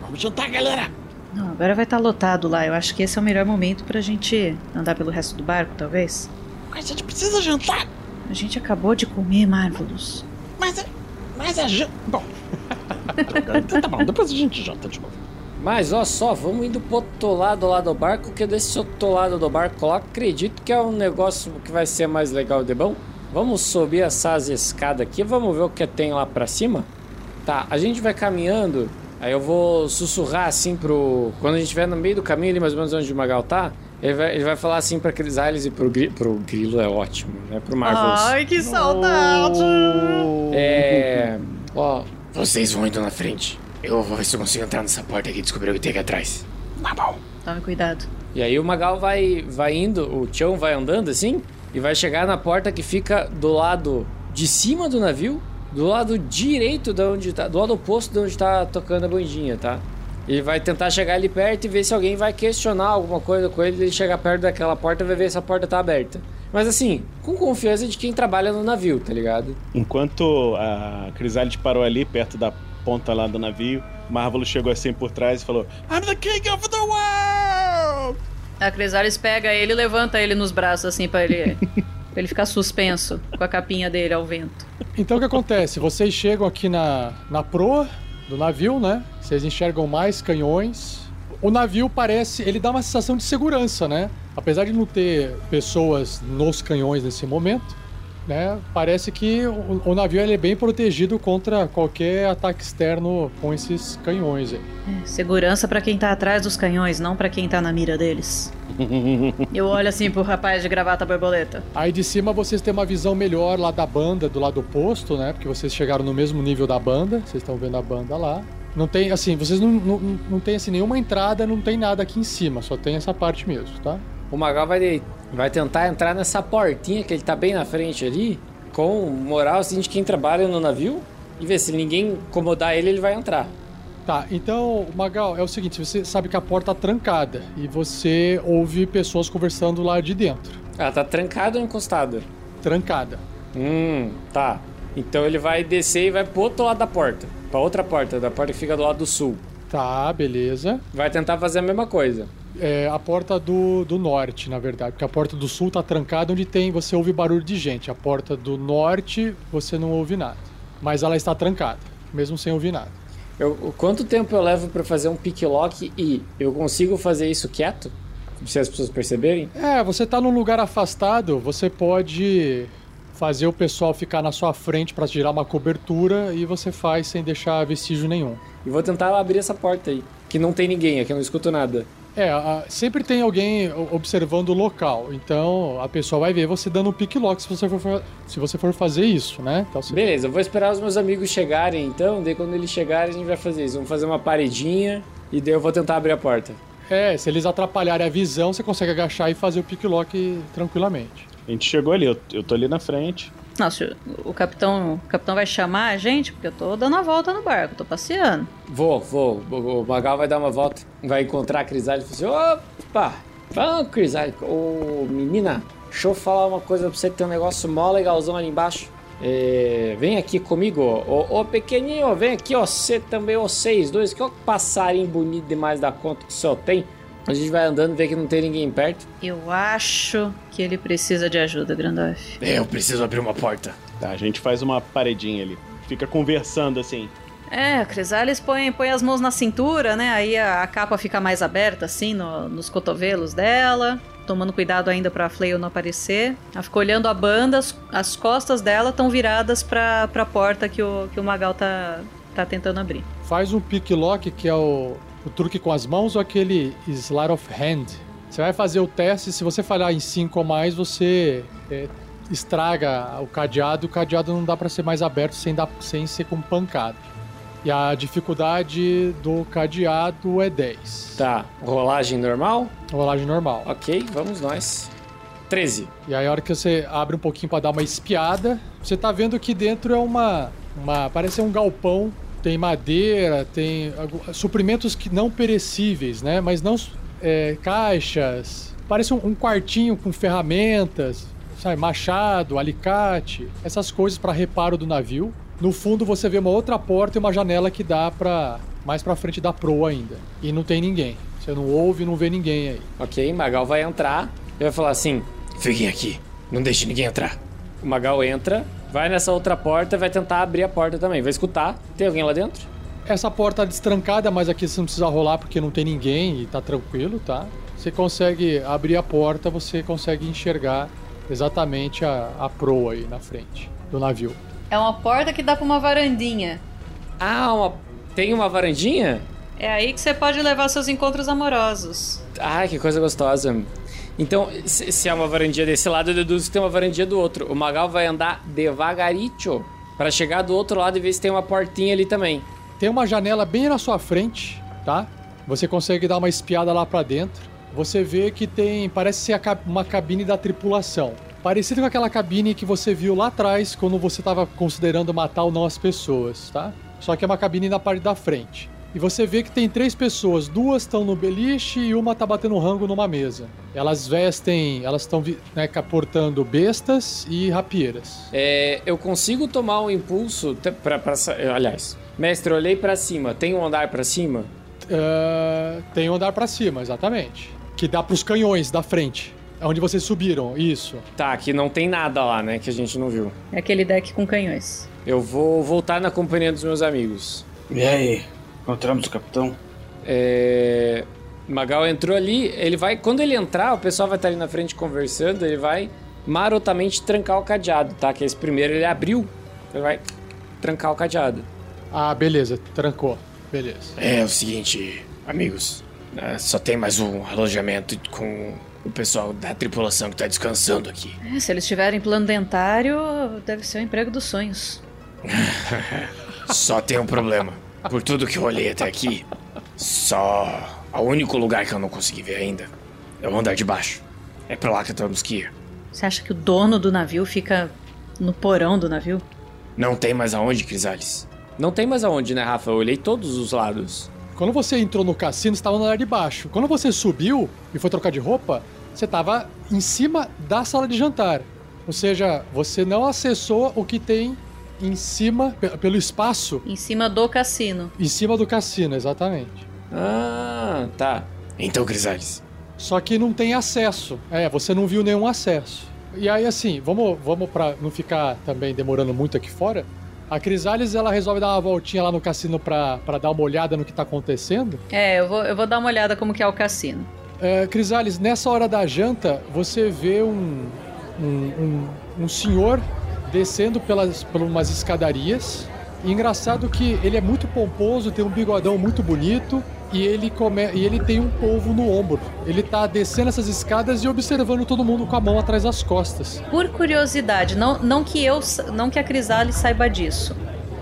Vamos jantar, galera! Não, agora vai estar tá lotado lá. Eu acho que esse é o melhor momento pra gente andar pelo resto do barco, talvez. Mas a gente precisa jantar! A gente acabou de comer, Marvelous. Mas, mas a janta. Bom. [laughs] então tá bom, depois a gente janta de novo. Mas ó só, vamos indo pro outro lado lá do barco, que desse outro lado do barco lá, acredito que é um negócio que vai ser mais legal de bom. Vamos subir essas escadas aqui, vamos ver o que tem lá pra cima. Tá, a gente vai caminhando, aí eu vou sussurrar assim pro. Quando a gente estiver no meio do caminho ali, mais ou menos onde o Magal tá, ele vai, ele vai falar assim pra Crisales e pro, gri, pro Grilo, é ótimo, né? Pro Marvels. Ai, que saudade! É. Ó, vocês vão indo na frente. Eu vou ver se eu consigo entrar nessa porta aqui e descobrir o que tem aqui atrás. Tá bom. Tome cuidado. E aí o Magal vai, vai indo, o Chão vai andando assim, e vai chegar na porta que fica do lado de cima do navio, do lado direito de onde tá, do lado oposto de onde tá tocando a bandinha, tá? Ele vai tentar chegar ali perto e ver se alguém vai questionar alguma coisa com ele. Ele chegar perto daquela porta e vai ver se a porta tá aberta. Mas assim, com confiança de quem trabalha no navio, tá ligado? Enquanto a Crisálide parou ali perto da ponta lá do navio. Marvel chegou assim por trás e falou: I'm the king of the world! A Crisales pega ele e levanta ele nos braços, assim, pra ele, [laughs] pra ele ficar suspenso com a capinha dele ao vento. Então o que acontece? Vocês chegam aqui na, na proa do navio, né? Vocês enxergam mais canhões. O navio parece. Ele dá uma sensação de segurança, né? Apesar de não ter pessoas nos canhões nesse momento, né? Parece que o, o navio é bem protegido contra qualquer ataque externo com esses canhões. Aí. É, segurança para quem tá atrás dos canhões, não para quem tá na mira deles. [laughs] Eu olho assim pro rapaz de gravata borboleta. Aí de cima vocês têm uma visão melhor lá da banda, do lado oposto, né? Porque vocês chegaram no mesmo nível da banda, vocês estão vendo a banda lá. Não tem, assim, vocês não, não, não tem assim, nenhuma entrada, não tem nada aqui em cima, só tem essa parte mesmo, tá? O Magal vai, vai tentar entrar nessa portinha que ele tá bem na frente ali, com moral assim de quem trabalha no navio, e ver se ninguém incomodar ele, ele vai entrar. Tá, então, Magal, é o seguinte, você sabe que a porta tá trancada e você ouve pessoas conversando lá de dentro. Ela tá trancada ou encostada? Trancada. Hum, tá. Então ele vai descer e vai pro outro lado da porta. Pra outra porta, da porta que fica do lado do sul. Tá, beleza. Vai tentar fazer a mesma coisa é, a porta do, do norte, na verdade. Porque a porta do sul tá trancada onde tem você ouve barulho de gente. A porta do norte você não ouve nada. Mas ela está trancada, mesmo sem ouvir nada. Eu, quanto tempo eu levo para fazer um pick lock e eu consigo fazer isso quieto? Se as pessoas perceberem? É, você tá num lugar afastado, você pode fazer o pessoal ficar na sua frente para tirar uma cobertura e você faz sem deixar vestígio nenhum. E vou tentar abrir essa porta aí, que não tem ninguém, aqui eu não escuto nada. É, a, sempre tem alguém observando o local. Então a pessoa vai ver você dando um pick lock se você for, se você for fazer isso, né? Então, se... Beleza, eu vou esperar os meus amigos chegarem então. Daí quando eles chegarem a gente vai fazer isso. Vamos fazer uma paredinha e daí eu vou tentar abrir a porta. É, se eles atrapalharem a visão, você consegue agachar e fazer o pick lock tranquilamente. A gente chegou ali, eu, eu tô ali na frente. Nossa, o capitão, o capitão vai chamar a gente, porque eu tô dando a volta no barco, tô passeando. Vou, vou. O Magal vai dar uma volta, vai encontrar a Crisálida e falar assim: opa, vamos, Crisálida. Ô, menina, deixa eu falar uma coisa pra você tem um negócio mó legalzão ali embaixo. É, vem aqui comigo, ô, ô pequenininho, vem aqui, ó, você também, vocês dois, que ó, passarinho bonito demais da conta que o senhor tem. A gente vai andando, vê que não tem ninguém perto. Eu acho que ele precisa de ajuda, Grandorf. Eu preciso abrir uma porta. Tá, a gente faz uma paredinha ali. Fica conversando assim. É, a Crisales põe, põe as mãos na cintura, né? Aí a, a capa fica mais aberta, assim, no, nos cotovelos dela. Tomando cuidado ainda pra Flail não aparecer. Ela fica olhando a banda, as, as costas dela estão viradas pra, pra porta que o, que o Magal tá, tá tentando abrir. Faz um pick lock, que é o, o truque com as mãos ou aquele Slide of Hand. Você vai fazer o teste, se você falhar em 5 ou mais, você é, estraga o cadeado, o cadeado não dá para ser mais aberto sem, dar, sem ser com pancada. E a dificuldade do cadeado é 10. Tá, rolagem normal? Rolagem normal. Ok, vamos nós. 13. E aí a hora que você abre um pouquinho para dar uma espiada, você tá vendo que dentro é uma, uma parece um galpão, tem madeira, tem suprimentos que não perecíveis, né? Mas não é, caixas, parece um, um quartinho com ferramentas, sabe, machado, alicate, essas coisas para reparo do navio. No fundo você vê uma outra porta e uma janela que dá para mais para frente da proa ainda. E não tem ninguém. Você não ouve, não vê ninguém aí. Ok, Magal vai entrar e vai falar assim: "Fiquem aqui, não deixe ninguém entrar". O Magal entra, vai nessa outra porta, vai tentar abrir a porta também. Vai escutar. Tem alguém lá dentro? Essa porta tá destrancada, mas aqui você não precisa rolar porque não tem ninguém e tá tranquilo, tá? Você consegue abrir a porta, você consegue enxergar exatamente a, a proa aí na frente do navio. É uma porta que dá pra uma varandinha. Ah, uma... tem uma varandinha? É aí que você pode levar seus encontros amorosos. Ah, que coisa gostosa. Então, se é uma varandinha desse lado, eu deduzo que tem uma varandinha do outro. O Magal vai andar devagarito para chegar do outro lado e ver se tem uma portinha ali também. Tem uma janela bem na sua frente, tá? Você consegue dar uma espiada lá para dentro. Você vê que tem, parece ser uma cabine da tripulação. Parecido com aquela cabine que você viu lá atrás quando você estava considerando matar ou não as pessoas, tá? Só que é uma cabine na parte da frente. E você vê que tem três pessoas, duas estão no beliche e uma tá batendo rango numa mesa. Elas vestem, elas estão né, portando bestas e rapieiras. É, eu consigo tomar um impulso para, aliás, mestre, eu olhei para cima. Tem um andar para cima? Uh, tem um andar para cima, exatamente. Que dá para os canhões da frente. Onde vocês subiram, isso. Tá, que não tem nada lá, né? Que a gente não viu. É aquele deck com canhões. Eu vou voltar na companhia dos meus amigos. E aí? Encontramos o capitão? É. Magal entrou ali, ele vai. Quando ele entrar, o pessoal vai estar ali na frente conversando, ele vai marotamente trancar o cadeado, tá? Que esse primeiro ele abriu. Ele vai trancar o cadeado. Ah, beleza, trancou. Beleza. É, é o seguinte, amigos. Né, só tem mais um alojamento com o pessoal da tripulação que tá descansando aqui. É, se eles tiverem plano dentário, deve ser o emprego dos sonhos. [laughs] só tem um problema. Por tudo que eu olhei até aqui, só. O único lugar que eu não consegui ver ainda é o andar de baixo. É pra lá que temos que ir. Você acha que o dono do navio fica no porão do navio? Não tem mais aonde, Crisales. Não tem mais aonde, né, Rafa? Eu olhei todos os lados. Quando você entrou no cassino, estava no andar de baixo. Quando você subiu e foi trocar de roupa, você estava em cima da sala de jantar. Ou seja, você não acessou o que tem em cima, pelo espaço. Em cima do cassino. Em cima do cassino, exatamente. Ah, tá. Então, Crisales. Só que não tem acesso. É, você não viu nenhum acesso. E aí, assim, vamos, vamos para não ficar também demorando muito aqui fora. A Crisales, ela resolve dar uma voltinha lá no cassino pra, pra dar uma olhada no que tá acontecendo. É, eu vou, eu vou dar uma olhada como que é o cassino. É, Crisales, nessa hora da janta, você vê um, um, um, um senhor descendo pelas, por umas escadarias. E engraçado que ele é muito pomposo, tem um bigodão muito bonito e ele, come... e ele tem um polvo no ombro. Ele tá descendo essas escadas e observando todo mundo com a mão atrás das costas. Por curiosidade, não, não que eu, não que a Crisale saiba disso,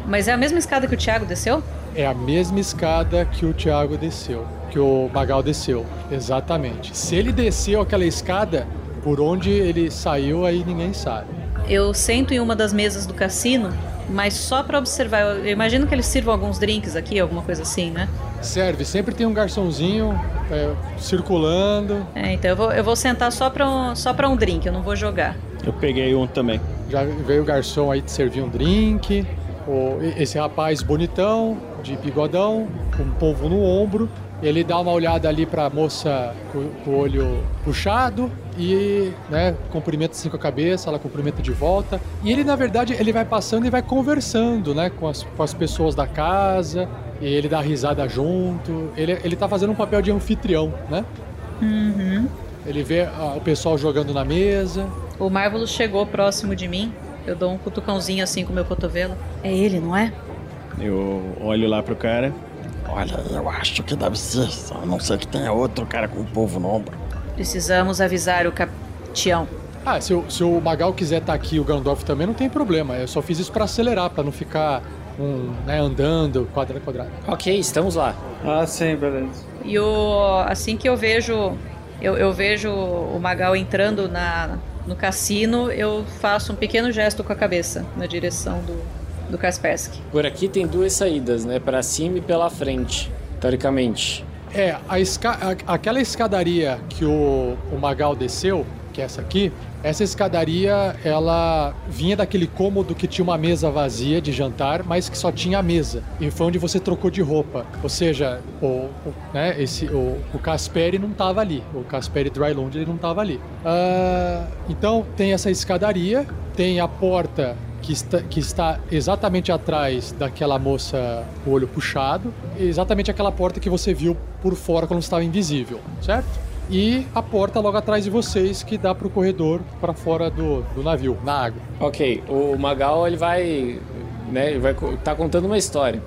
mas é a mesma escada que o Thiago desceu? É a mesma escada que o Thiago desceu, que o Magal desceu, exatamente. Se ele desceu aquela escada, por onde ele saiu aí ninguém sabe. Eu sento em uma das mesas do cassino mas só para observar. Eu imagino que eles sirvam alguns drinks aqui, alguma coisa assim, né? Serve, sempre tem um garçomzinho é, circulando. É, então eu vou, eu vou sentar só para um, só pra um drink, eu não vou jogar. Eu peguei um também. Já veio o garçom aí te servir um drink. O, esse rapaz bonitão, de bigodão, com um polvo no ombro. Ele dá uma olhada ali para a moça com, com, o olho puxado e, né, cumprimenta assim com a cabeça, ela cumprimenta de volta. E ele, na verdade, ele vai passando e vai conversando, né, com as, com as pessoas da casa. E ele dá risada junto. Ele, ele tá fazendo um papel de anfitrião, né? Uhum. Ele vê ah, o pessoal jogando na mesa. O Marvelous chegou próximo de mim. Eu dou um cutucãozinho assim com o meu cotovelo. É ele, não é? Eu olho lá pro cara. Olha, eu acho que deve ser, a não ser que tenha outro cara com o povo no ombro. Precisamos avisar o capitão. Ah, se, o- se o Magal quiser estar aqui e o Gandalf também, não tem problema. Eu só fiz isso pra acelerar, pra não ficar um, né, andando quadrado quadrado. Ok, estamos lá. Ah, sim, beleza. E o, assim que eu vejo eu, eu vejo o Magal entrando na, no cassino, eu faço um pequeno gesto com a cabeça na direção do, do Kaspersky. Por aqui tem duas saídas, né? Pra cima e pela frente, teoricamente. É, a esca aquela escadaria que o, o Magal desceu, que é essa aqui, essa escadaria, ela vinha daquele cômodo que tinha uma mesa vazia de jantar, mas que só tinha a mesa. E foi onde você trocou de roupa. Ou seja, o, o, né, esse, o, o Casperi não estava ali. O Casperi Drylund, ele não estava ali. Ah, então, tem essa escadaria, tem a porta que está, que está exatamente atrás daquela moça com o olho puxado, exatamente aquela porta que você viu por fora quando estava invisível, certo? E a porta logo atrás de vocês que dá pro corredor para fora do, do navio, na água. Ok, o Magal ele vai, né, ele vai tá contando uma história.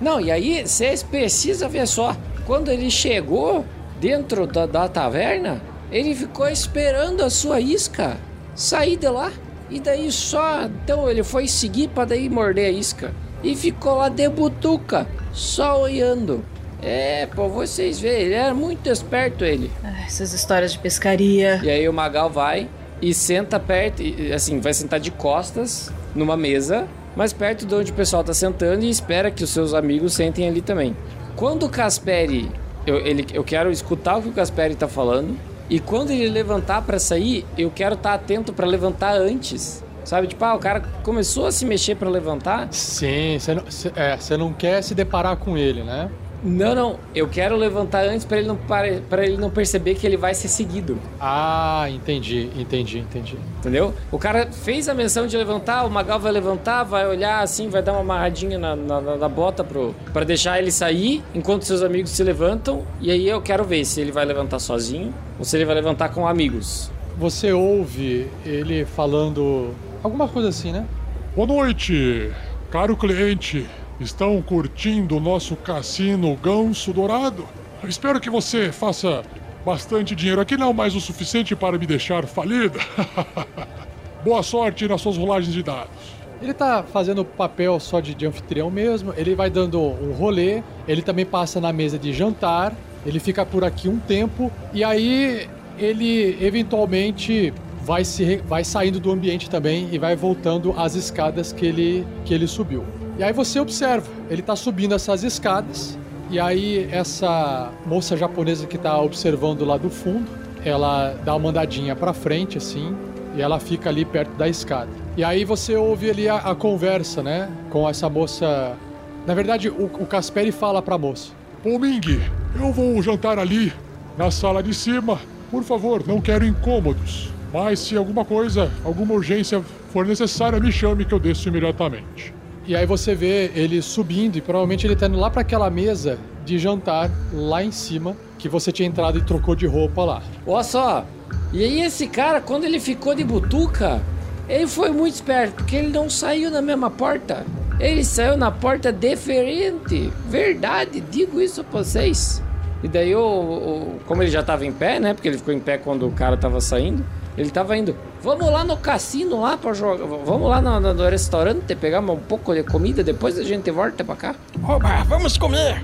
Não, e aí vocês precisam ver só, quando ele chegou dentro da, da taverna, ele ficou esperando a sua isca sair de lá. E daí só, então ele foi seguir para daí morder a isca. E ficou lá de butuca, só olhando. É, pô, vocês veem, ele era muito esperto ele. Ah, essas histórias de pescaria. E aí o Magal vai e senta perto, assim, vai sentar de costas numa mesa, mais perto de onde o pessoal tá sentando e espera que os seus amigos sentem ali também. Quando o Casperi, eu, ele, eu quero escutar o que o Casperi tá falando, e quando ele levantar pra sair, eu quero estar atento pra levantar antes. Sabe, tipo, ah, o cara começou a se mexer pra levantar. Sim, você não, é, não quer se deparar com ele, né? Não, não, eu quero levantar antes pra ele não pra ele não perceber que ele vai ser seguido. Ah, entendi, entendi, entendi. Entendeu? O cara fez a menção de levantar, o Magal vai levantar, vai olhar assim, vai dar uma amarradinha na, na, na- na bota pro, pra deixar ele sair, enquanto seus amigos se levantam. E aí eu quero ver se ele vai levantar sozinho ou se ele vai levantar com amigos. Você ouve ele falando alguma coisa assim, né? Boa noite, caro cliente. Estão curtindo o nosso cassino Ganso Dourado? Eu espero que você faça bastante dinheiro. Aqui não mais o suficiente para me deixar falida. [laughs] Boa sorte nas suas rolagens de dados. Ele tá fazendo papel só de, de anfitrião mesmo, ele vai dando um rolê, ele também passa na mesa de jantar, ele fica por aqui um tempo, e aí ele eventualmente vai, se, vai saindo do ambiente também e vai voltando às escadas que ele, que ele subiu. E aí você observa, ele tá subindo essas escadas, e aí essa moça japonesa que tá observando lá do fundo, ela dá uma andadinha pra frente assim, e ela fica ali perto da escada. E aí você ouve ali a, a conversa, né? Com essa moça. Na verdade, o, Casperi fala pra moça. Ô Ming, eu vou jantar ali, na sala de cima. Por favor, não quero incômodos. Mas se alguma coisa, alguma urgência for necessária, me chame que eu desço imediatamente. E aí você vê ele subindo e provavelmente ele tá indo lá pra aquela mesa de jantar lá em cima que você tinha entrado e trocou de roupa lá. Olha só, e aí esse cara, quando ele ficou de butuca, ele foi muito esperto, porque ele não saiu na mesma porta. Ele saiu na porta diferente. Verdade, digo isso pra vocês. E daí, o- como ele já tava em pé, né? Porque ele ficou em pé quando o cara tava saindo. Ele tava indo. Vamos lá no cassino lá para jogar. Vamos lá no, no- no restaurante pegar um pouco de comida. Depois a gente volta pra cá. Oba, vamos comer!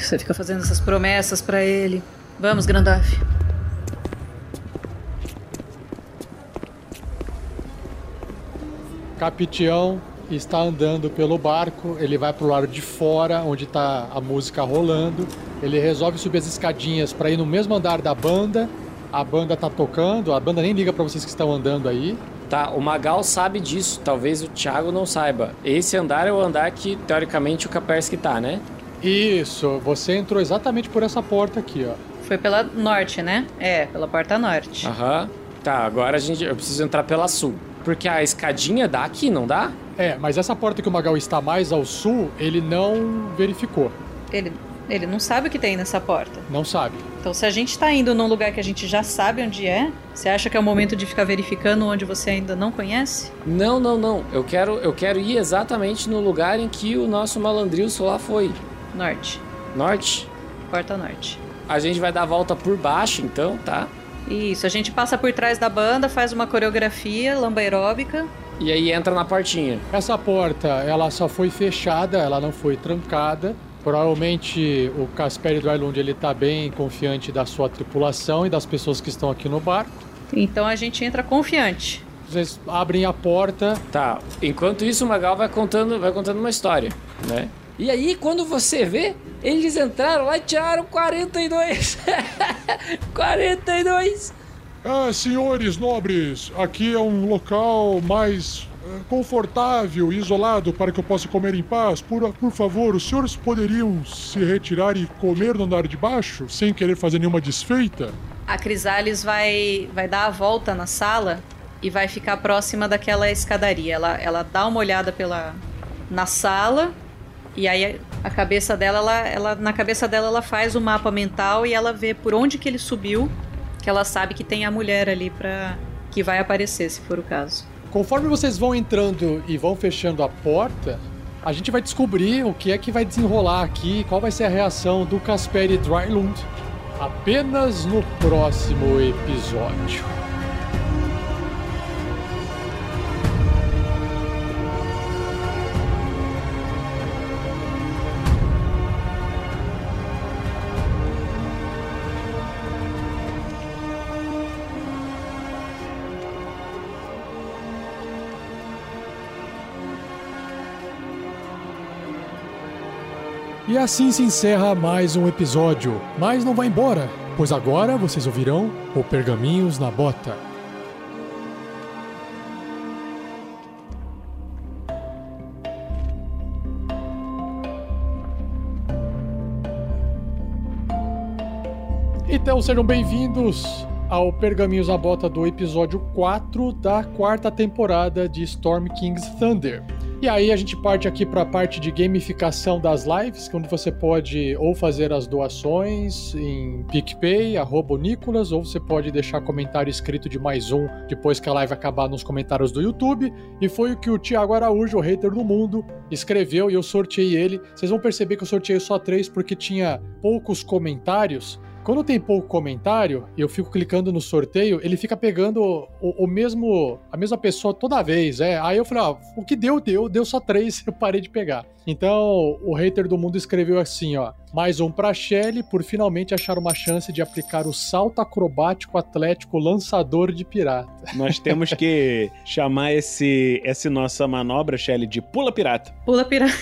Você fica fazendo essas promessas pra ele. Vamos, Grandorf. Capitão está andando pelo barco, ele vai pro lado de fora, onde tá a música rolando. Ele resolve subir as escadinhas para ir no mesmo andar da banda. A banda tá tocando, a banda nem liga para vocês que estão andando aí. Tá, o Magal sabe disso. Talvez o Thiago não saiba. Esse andar é o andar que, teoricamente, o Kapersky tá, né? Isso, você entrou exatamente por essa porta aqui, ó. Foi pela norte, né? É, pela porta norte. Aham. Tá, agora a gente, eu preciso entrar pela sul. Porque a escadinha dá aqui, não dá? É, mas essa porta que o Magal está mais ao sul, ele não verificou. Ele, ele não sabe o que tem nessa porta. Não sabe. Então, se a gente tá indo num lugar que a gente já sabe onde é, você acha que é o momento de ficar verificando onde você ainda não conhece? Não, não, não. Eu quero, eu quero ir exatamente no lugar em que o nosso malandrilso lá foi. Norte. norte. Porta norte. A gente vai dar a volta por baixo, então, tá? Isso, a gente passa por trás da banda, faz uma coreografia lamba aeróbica. E aí entra na portinha. Essa porta, ela só foi fechada, ela não foi trancada. Provavelmente o Casper Dwylund, ele tá bem confiante da sua tripulação e das pessoas que estão aqui no barco. Então a gente entra confiante. Vocês abrem a porta. Tá. Enquanto isso, o Magal vai contando, vai contando uma história, né? E aí, quando você vê, eles entraram lá e tiraram 42. 42. [laughs] Ah, senhores nobres, aqui é um local mais confortável e isolado para que eu possa comer em paz. Por, por favor, os senhores poderiam se retirar e comer no andar de baixo, sem querer fazer nenhuma desfeita? A Crisales vai, vai dar a volta na sala e vai ficar próxima daquela escadaria. Ela, ela dá uma olhada pela na sala e aí a cabeça dela, ela, ela, na cabeça dela, ela faz o mapa mental e ela vê por onde que ele subiu, que ela sabe que tem a mulher ali para que vai aparecer, se for o caso. Conforme vocês vão entrando e vão fechando a porta, a gente vai descobrir o que é que vai desenrolar aqui, qual vai ser a reação do Casperi Drylund apenas no próximo episódio. E assim se encerra mais um episódio. Mas não vai embora, pois agora vocês ouvirão o Pergaminhos na Bota. Então sejam bem-vindos ao Pergaminhos na Bota do episódio 4 da quarta temporada de Storm King's Thunder. E aí a gente parte aqui para a parte de gamificação das lives, onde você pode ou fazer as doações em PicPay, arroba Nicolas, ou você pode deixar comentário escrito de mais um depois que a live acabar nos comentários do YouTube. E foi o que o Thiago Araújo, o hater do mundo, escreveu e eu sorteei ele. Vocês vão perceber que eu sorteei só três porque tinha poucos comentários. Quando tem pouco comentário e eu fico clicando no sorteio, ele fica pegando o, o, mesmo a mesma pessoa toda vez, é. Aí eu falei, ó, o que deu, deu, deu só três, [laughs] eu parei de pegar. Então, o hater do mundo escreveu assim, ó: mais um pra Shelly por finalmente achar uma chance de aplicar o salto acrobático atlético lançador de pirata. Nós temos que [laughs] chamar esse essa nossa manobra, Shelly, de pula pirata. Pula pirata.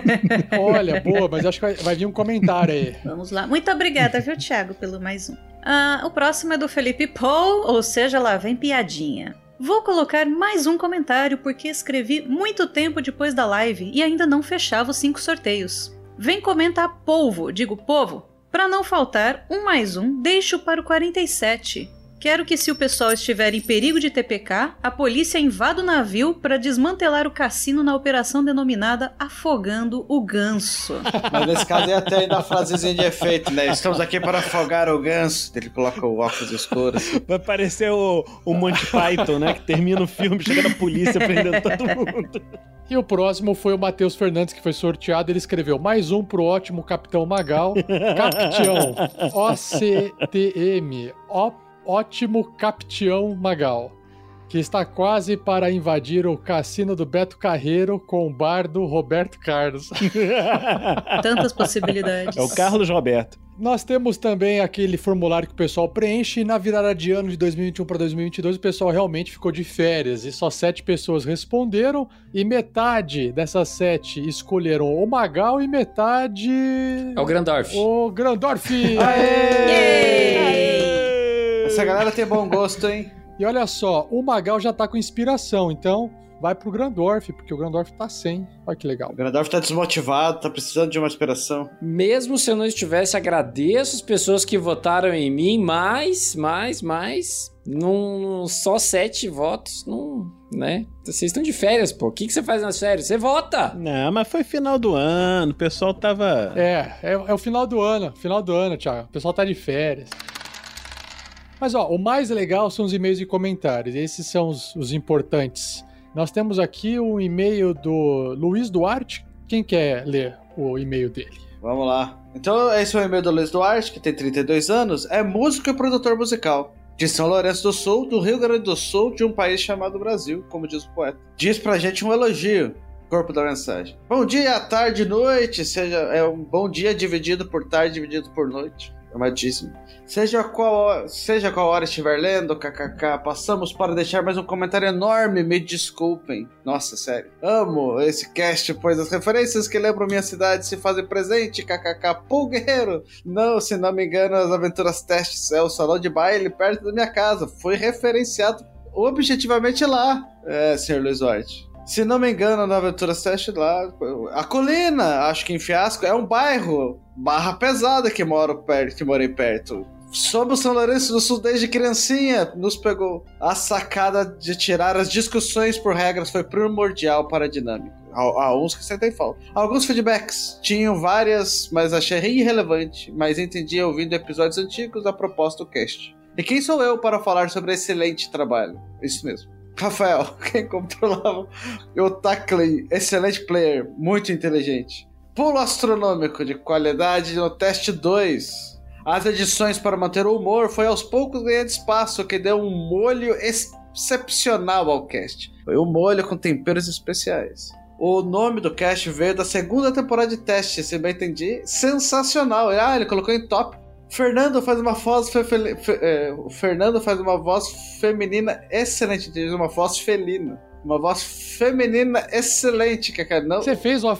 [laughs] Olha, boa, mas acho que vai, vai vir um comentário aí. Vamos lá. Muito obrigada, viu, Thiago, pelo mais um. Ah, o próximo é do Felipe Paul, ou seja, lá vem piadinha. Vou colocar mais um comentário porque escrevi muito tempo depois da live e ainda não fechava os cinco sorteios. Vem comentar polvo, digo povo, para não faltar um mais um, deixo para o 47. Quero que, se o pessoal estiver em perigo de TPK, a polícia invada o navio para desmantelar o cassino na operação denominada Afogando o Ganso. [laughs] Mas nesse caso ia ter ainda a frasezinha de efeito, né? Estamos aqui para afogar o ganso. Ele coloca o óculos escuros. Vai parecer o, o Monty Python, né? Que termina o filme, chega a polícia prendendo todo mundo. E o próximo foi o Matheus Fernandes, que foi sorteado. Ele escreveu mais um pro ótimo Capitão Magal. Capitão OCTM. O ótimo Capitão Magal, que está quase para invadir o cassino do Beto Carreiro com o bar do Roberto Carlos. [laughs] Tantas possibilidades. É o Carlos Roberto. Nós temos também aquele formulário que o pessoal preenche e na virada de ano de 2021 para 2022 o pessoal realmente ficou de férias e só sete pessoas responderam e metade dessas sete escolheram o Magal e metade... É o Grandorf. O Grandorf! Yay! Essa galera tem bom gosto, hein? E olha só, o Magal já tá com inspiração, então vai pro Grandorf, porque o Grandorf tá sem. Olha que legal. O Grandorf tá desmotivado, tá precisando de uma inspiração. Mesmo se eu não estivesse, agradeço as pessoas que votaram em mim, mas, mas, mas, num, só sete votos, não, né? Vocês estão de férias, pô. O que, que você faz nas férias? Você vota! Não, mas foi final do ano, o pessoal tava... É, é, é o final do ano, final do ano, Thiago. O pessoal tá de férias. Mas ó, o mais legal são os e-mails e comentários. Esses são os, os importantes. Nós temos aqui o e-mail do Luiz Duarte. Quem quer ler o e-mail dele? Vamos lá. Então, esse é o e-mail do Luiz Duarte, que tem 32 anos, é músico e produtor musical. De São Lourenço do Sul, do Rio Grande do Sul, de um país chamado Brasil, como diz o poeta. Diz pra gente um elogio. Corpo da mensagem. Bom dia, tarde, noite. Seja, é um bom dia dividido por tarde, dividido por noite. Amadíssimo. Seja qual, seja qual hora estiver lendo, kkk, passamos para deixar mais um comentário enorme, me desculpem. Nossa, sério. Amo esse cast, pois as referências que lembram minha cidade se fazem presente, kkk, Pô, guerreiro. Não, se não me engano, as aventuras testes é o salão de baile perto da minha casa. Foi referenciado objetivamente lá. É, senhor Luiz Duarte. Se não me engano, na Aventura 7 lá, a colina, acho que em Fiasco, é um bairro barra pesada que moro perto, que morei perto. Somos São Lourenço do Sul desde criancinha, nos pegou. A sacada de tirar as discussões por regras foi primordial para a dinâmica. Há, uns que sentem falta. Alguns feedbacks tinham várias, mas achei irrelevante, mas entendi ouvindo episódios antigos a proposta do cast. E quem sou eu para falar sobre excelente trabalho? Isso mesmo. Rafael, [laughs] quem controlava o Tackley, excelente player, muito inteligente. Pulo astronômico de qualidade no teste 2. As edições para manter o humor foi aos poucos ganhando espaço, que deu um molho excepcional ao cast. Foi um molho com temperos especiais. O nome do cast veio da segunda temporada de teste, se bem entendi. Sensacional. Ah, ele colocou em top Fernando faz uma voz fe, fe, é, Fernando faz uma voz feminina excelente, uma voz felina. Uma voz feminina excelente, Kaká. Não... Você fez uma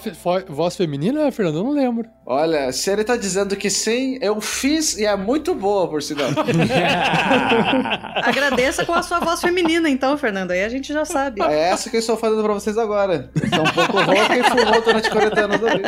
voz feminina, Fernando? Eu não lembro. Olha, se ele tá dizendo que sim, eu fiz e é muito boa, por sinal. [laughs] Agradeça com a sua voz feminina, então, Fernando. Aí a gente já sabe. É essa que eu estou fazendo pra vocês agora. Sou um pouco rouca e fumou durante 40 anos ali.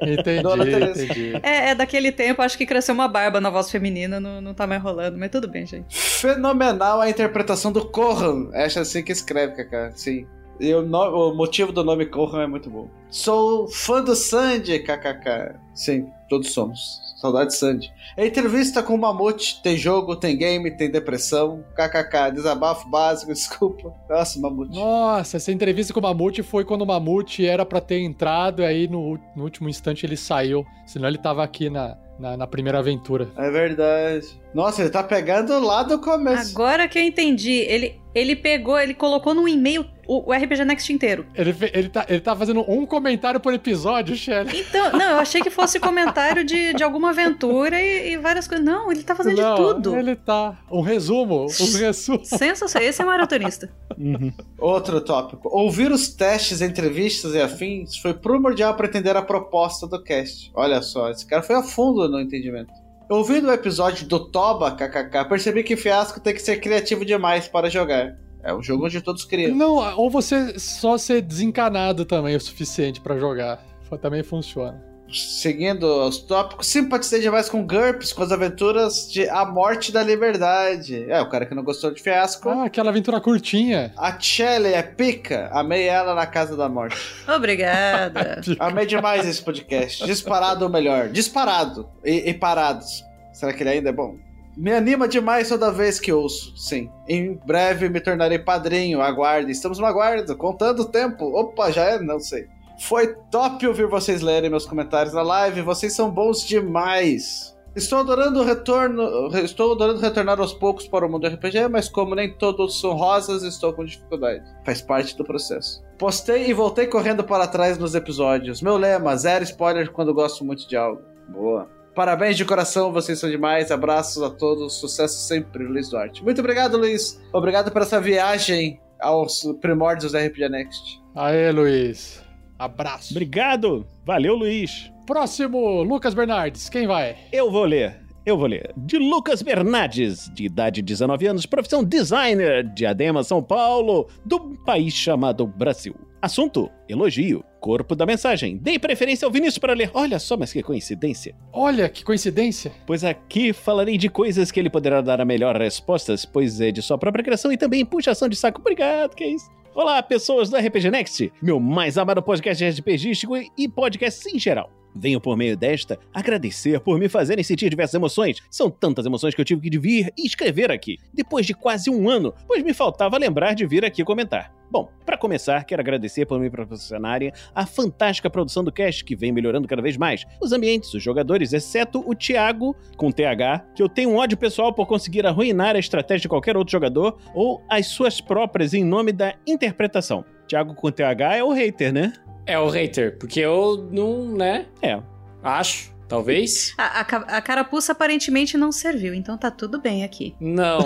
Entendi, entendi. É, é, daquele tempo, acho que cresceu uma barba na voz feminina, não, não tá mais rolando, mas tudo bem, gente. Fenomenal a interpretação do Corran. É assim que escreve, Kaká. Sim. E o, motivo do nome Corran é muito bom. Sou fã do Sandy, kkk. Sim, todos somos. Saudade Sandy. Entrevista com o Mamute. Tem jogo, tem game, tem depressão. KKK. Desabafo básico, [laughs] desculpa. Nossa, Mamute. Nossa, essa entrevista com o Mamute foi quando o Mamute era para ter entrado e aí no, no, último instante ele saiu. Senão ele tava aqui na, na, na, primeira aventura. É verdade. Nossa, ele tá pegando lá do começo. Agora que eu entendi. Ele, ele pegou, ele colocou num e-mail o, o RPG Next inteiro. Ele, ele, tá, ele tá fazendo um comentário por episódio, Shelly. Então, não, eu achei que fosse comentário de, de alguma aventura e, e várias coisas. Não, ele tá fazendo não, de tudo. Ele tá. Um resumo. Um resumo. Sensacional. Esse é maratonista. Uhum. Outro tópico. Ouvir os testes, entrevistas e afins foi primordial para entender a proposta do cast. Olha só, esse cara foi a fundo no entendimento. Ouvindo o episódio do Toba, kkk, percebi que Fiasco tem que ser criativo demais para jogar. É um jogo onde todos criam. Não, ou você só ser desencanado também é o suficiente para jogar. Também funciona. Seguindo os tópicos, simpatizei demais com GURPS, com as aventuras de A Morte da Liberdade. É, o cara que não gostou de fiasco. Ah, aquela aventura curtinha. A Shelley é pica. Amei ela na Casa da Morte. [laughs] Obrigada. [laughs] Amei demais esse podcast. Disparado ou melhor. Disparado. E, e parados. Será que ele ainda é bom? Me anima demais toda vez que ouço, sim. Em breve me tornarei padrinho, aguarde. Estamos no aguardo, contando o tempo. Opa, já é? Não sei. Foi top ouvir vocês lerem meus comentários na live, vocês são bons demais. Estou adorando o retorno, estou adorando retornar aos poucos para o mundo RPG, mas como nem todos são rosas, estou com dificuldade. Faz parte do processo. Postei e voltei correndo para trás nos episódios. Meu lema, zero spoiler quando gosto muito de algo. Boa. Parabéns de coração, vocês são demais. Abraços a todos, sucesso sempre, Luiz Duarte. Muito obrigado, Luiz. Obrigado por essa viagem aos primórdios da RPG Next. Aê, Luiz. Abraço. Obrigado. Valeu, Luiz. Próximo, Lucas Bernardes. Quem vai? Eu vou ler. Eu vou ler. De Lucas Bernardes, de idade 19 anos, profissão designer, de Adema, São Paulo, do país chamado Brasil. Assunto: elogio. Corpo da mensagem. Dei preferência ao Vinícius para ler. Olha só, mas que coincidência. Olha, que coincidência. Pois aqui falarei de coisas que ele poderá dar a melhor respostas, pois é de sua própria criação e também puxação de saco. Obrigado, que é isso. Olá, pessoas do RPG Next, meu mais amado podcast RPGístico e podcast em geral. Venho por meio desta agradecer por me fazerem sentir diversas emoções. São tantas emoções que eu tive que vir e escrever aqui, depois de quase um ano, pois me faltava lembrar de vir aqui comentar. Bom, para começar, quero agradecer por me proporcionarem a fantástica produção do cast, que vem melhorando cada vez mais. Os ambientes, os jogadores, exceto o Thiago, com TH, que eu tenho um ódio pessoal por conseguir arruinar a estratégia de qualquer outro jogador ou as suas próprias em nome da interpretação. Thiago com TH é o hater, né? É o hater, porque eu não, né? É. Acho. Talvez? A, a, a, carapuça aparentemente não serviu, então tá tudo bem aqui. Não.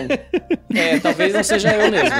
é, talvez não seja eu mesmo.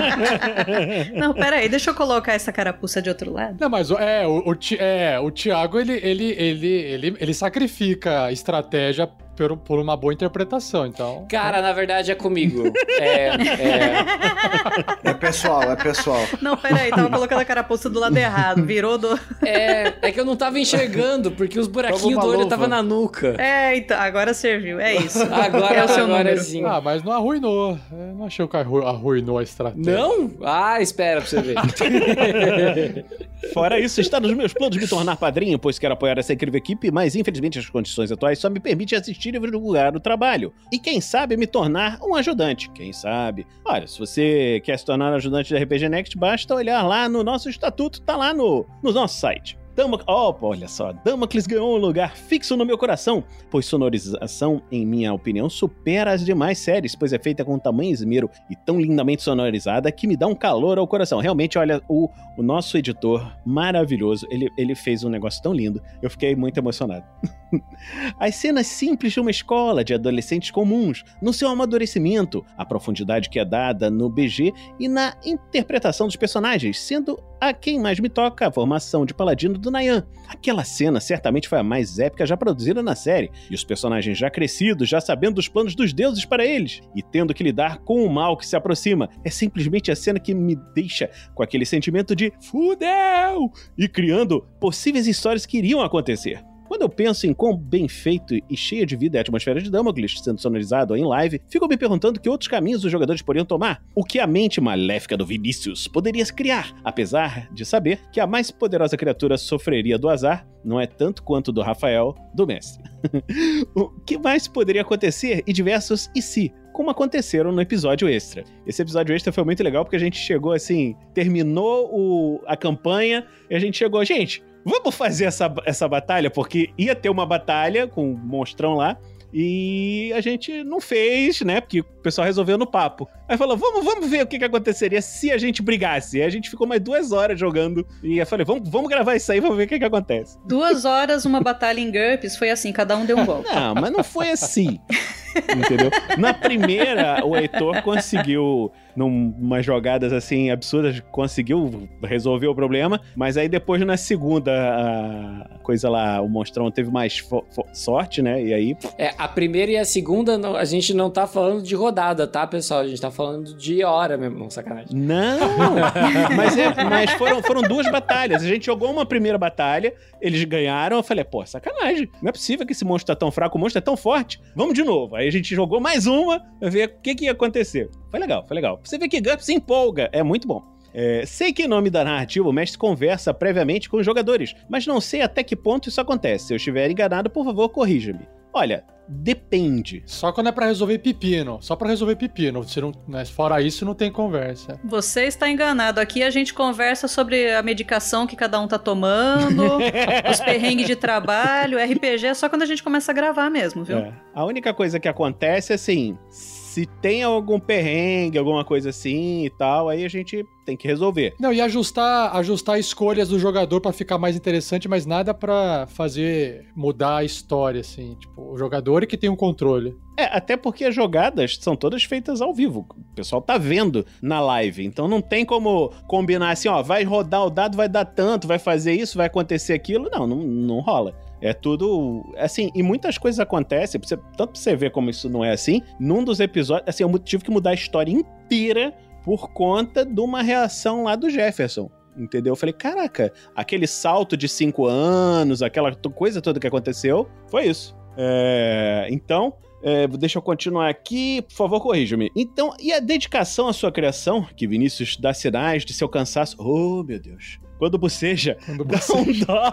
[laughs] não, pera aí, deixa eu colocar essa carapuça de outro lado. Não, mas é, o, o, é, o Thiago, ele, ele, ele, ele, ele sacrifica a estratégia por, por uma boa interpretação, então. Cara, na verdade é comigo. é, é... é pessoal, é pessoal. Não, peraí, tava colocando a carapuça do lado errado, virou do. É, é que eu não tava enxergando, porque os buraquinhos do olho tava na nuca. É, então, agora serviu, é isso. Agora é o seu agora número. Ah, mas não arruinou. Eu não achei que arruinou a estratégia. Não? Ah, espera pra você ver. [laughs] Fora isso, está nos meus planos me tornar padrinho, pois quero apoiar essa incrível equipe, mas infelizmente as condições atuais só me permitem assistir divulgar o trabalho. E quem sabe me tornar um ajudante. Quem sabe? Olha, se você quer se tornar ajudante da RPG Next, basta olhar lá no nosso estatuto, tá lá no, no nosso site. Dama... Oh, olha só, Damocles ganhou um lugar fixo no meu coração, pois sonorização, em minha opinião, supera as demais séries, pois é feita com tamanho esmero e tão lindamente sonorizada que me dá um calor ao coração. Realmente, olha, o, o nosso editor maravilhoso, ele, ele fez um negócio tão lindo, eu fiquei muito emocionado. [laughs] As cenas simples de uma escola de adolescentes comuns, no seu amadurecimento, a profundidade que é dada no BG e na interpretação dos personagens, sendo a quem mais me toca a formação de paladino do Nayan. Aquela cena certamente foi a mais épica já produzida na série, e os personagens já crescidos, já sabendo dos planos dos deuses para eles, e tendo que lidar com o mal que se aproxima. É simplesmente a cena que me deixa com aquele sentimento de fudeu! E criando possíveis histórias que iriam acontecer. Quando eu penso em quão bem feito e cheia de vida é a atmosfera de Damocles sendo sonorizado em live, fico me perguntando que outros caminhos os jogadores poderiam tomar. O que a mente maléfica do Vinícius poderia criar, apesar de saber que a mais poderosa criatura sofreria do azar, não é tanto quanto do Rafael, do mestre. [laughs] o que mais poderia acontecer e diversos e se, como aconteceram no episódio extra. Esse episódio extra foi muito legal porque a gente chegou assim, terminou o, a campanha e a gente chegou, gente, vamos fazer essa, essa batalha, porque ia ter uma batalha com o monstrão lá. E a gente não fez, né? Porque o pessoal resolveu no papo. Aí falou: vamos, vamos ver o que, que aconteceria se a gente brigasse. E a gente ficou mais duas horas jogando. E eu falei: vamos, vamos gravar isso aí, vamos ver o que, que acontece. Duas horas, uma batalha em GURPS, foi assim, cada um deu um golpe. não, mas não foi assim. Entendeu? Na primeira, o Heitor conseguiu numas jogadas assim absurdas, conseguiu resolver o problema, mas aí depois na segunda a coisa lá, o monstrão teve mais sorte, né? E aí. É, a primeira e a segunda a gente não tá falando de rodada, tá, pessoal? A gente tá falando de hora mesmo, não, sacanagem. Não! [laughs] mas, é, mas foram, foram duas batalhas. A gente jogou uma primeira batalha, eles ganharam, eu falei, pô, sacanagem. Não é possível que esse monstro tá tão fraco, o monstro é tão forte. Vamos de novo. Aí a gente jogou mais uma pra ver o que, que ia acontecer. Foi legal, foi legal. Você vê que GURPS se empolga, é muito bom. É, sei que em nome da narrativa o mestre conversa previamente com os jogadores, mas não sei até que ponto isso acontece. Se eu estiver enganado, por favor, corrija-me. Olha, depende. Só quando é para resolver pepino. Só para resolver pepino. Se não, né, fora isso, não tem conversa. Você está enganado. Aqui a gente conversa sobre a medicação que cada um tá tomando, [laughs] os perrengues de trabalho. RPG é só quando a gente começa a gravar mesmo, viu? É. A única coisa que acontece é assim se tem algum perrengue, alguma coisa assim e tal, aí a gente tem que resolver. Não, e ajustar, ajustar escolhas do jogador para ficar mais interessante, mas nada para fazer mudar a história, assim. Tipo, o jogador é que tem o um controle. É, até porque as jogadas são todas feitas ao vivo. O pessoal tá vendo na live. Então não tem como combinar assim, ó, vai rodar o dado, vai dar tanto, vai fazer isso, vai acontecer aquilo. Não, não, não rola. É tudo. Assim, e muitas coisas acontecem, você, tanto pra você ver como isso não é assim, num dos episódios, assim, eu tive que mudar a história inteira por conta de uma reação lá do Jefferson. Entendeu? Eu falei, caraca, aquele salto de cinco anos, aquela coisa toda que aconteceu, foi isso. É, então, é, deixa eu continuar aqui, por favor, corrija-me. Então, e a dedicação à sua criação, que Vinícius dá sinais de seu cansaço. Oh, meu Deus. Quando boceja, Quando dá um [laughs] dó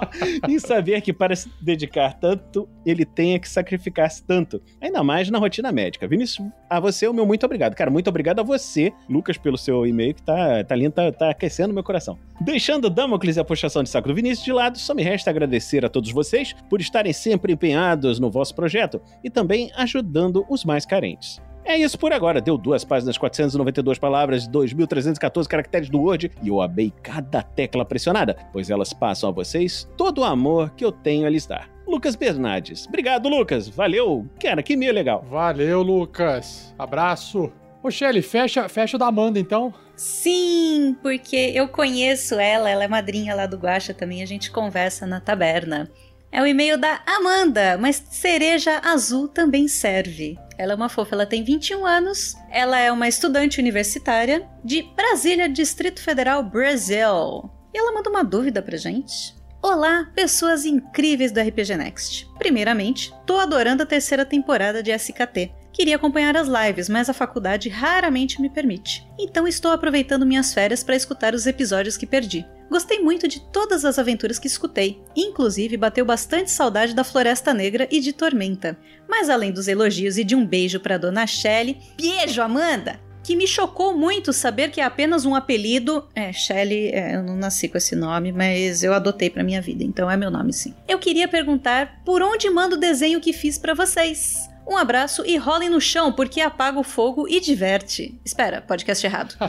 em saber que para se dedicar tanto, ele tenha que sacrificar-se tanto. Ainda mais na rotina médica. Vinícius, a você o meu muito obrigado. Cara, muito obrigado a você, Lucas, pelo seu e-mail que tá, tá lindo, tá, tá aquecendo meu coração. Deixando Damocles e a puxação de saco do Vinícius de lado, só me resta agradecer a todos vocês por estarem sempre empenhados no vosso projeto e também ajudando os mais carentes. É isso por agora. Deu duas páginas, 492 palavras, 2.314 caracteres do Word e eu abei cada tecla pressionada, pois elas passam a vocês todo o amor que eu tenho a lhes dar. Lucas Bernardes. Obrigado, Lucas. Valeu. Cara, que meio legal. Valeu, Lucas. Abraço. Ô, Shelly, fecha, fecha o da Amanda, então. Sim, porque eu conheço ela, ela é madrinha lá do Guaxa também, a gente conversa na taberna. É o e-mail da Amanda, mas cereja azul também serve. Ela é uma fofa, ela tem 21 anos, ela é uma estudante universitária de Brasília, Distrito Federal, Brasil. E ela manda uma dúvida pra gente. Olá, pessoas incríveis do RPG Next. Primeiramente, tô adorando a terceira temporada de SKT. Queria acompanhar as lives, mas a faculdade raramente me permite. Então estou aproveitando minhas férias para escutar os episódios que perdi. Gostei muito de todas as aventuras que escutei, inclusive bateu bastante saudade da Floresta Negra e de Tormenta. Mas além dos elogios e de um beijo para Dona Shelley, beijo Amanda! Que me chocou muito saber que é apenas um apelido. É, Shelley, é, eu não nasci com esse nome, mas eu adotei pra minha vida, então é meu nome sim. Eu queria perguntar por onde mando o desenho que fiz para vocês. Um abraço e rolem no chão, porque apaga o fogo e diverte. Espera, podcast errado. [laughs]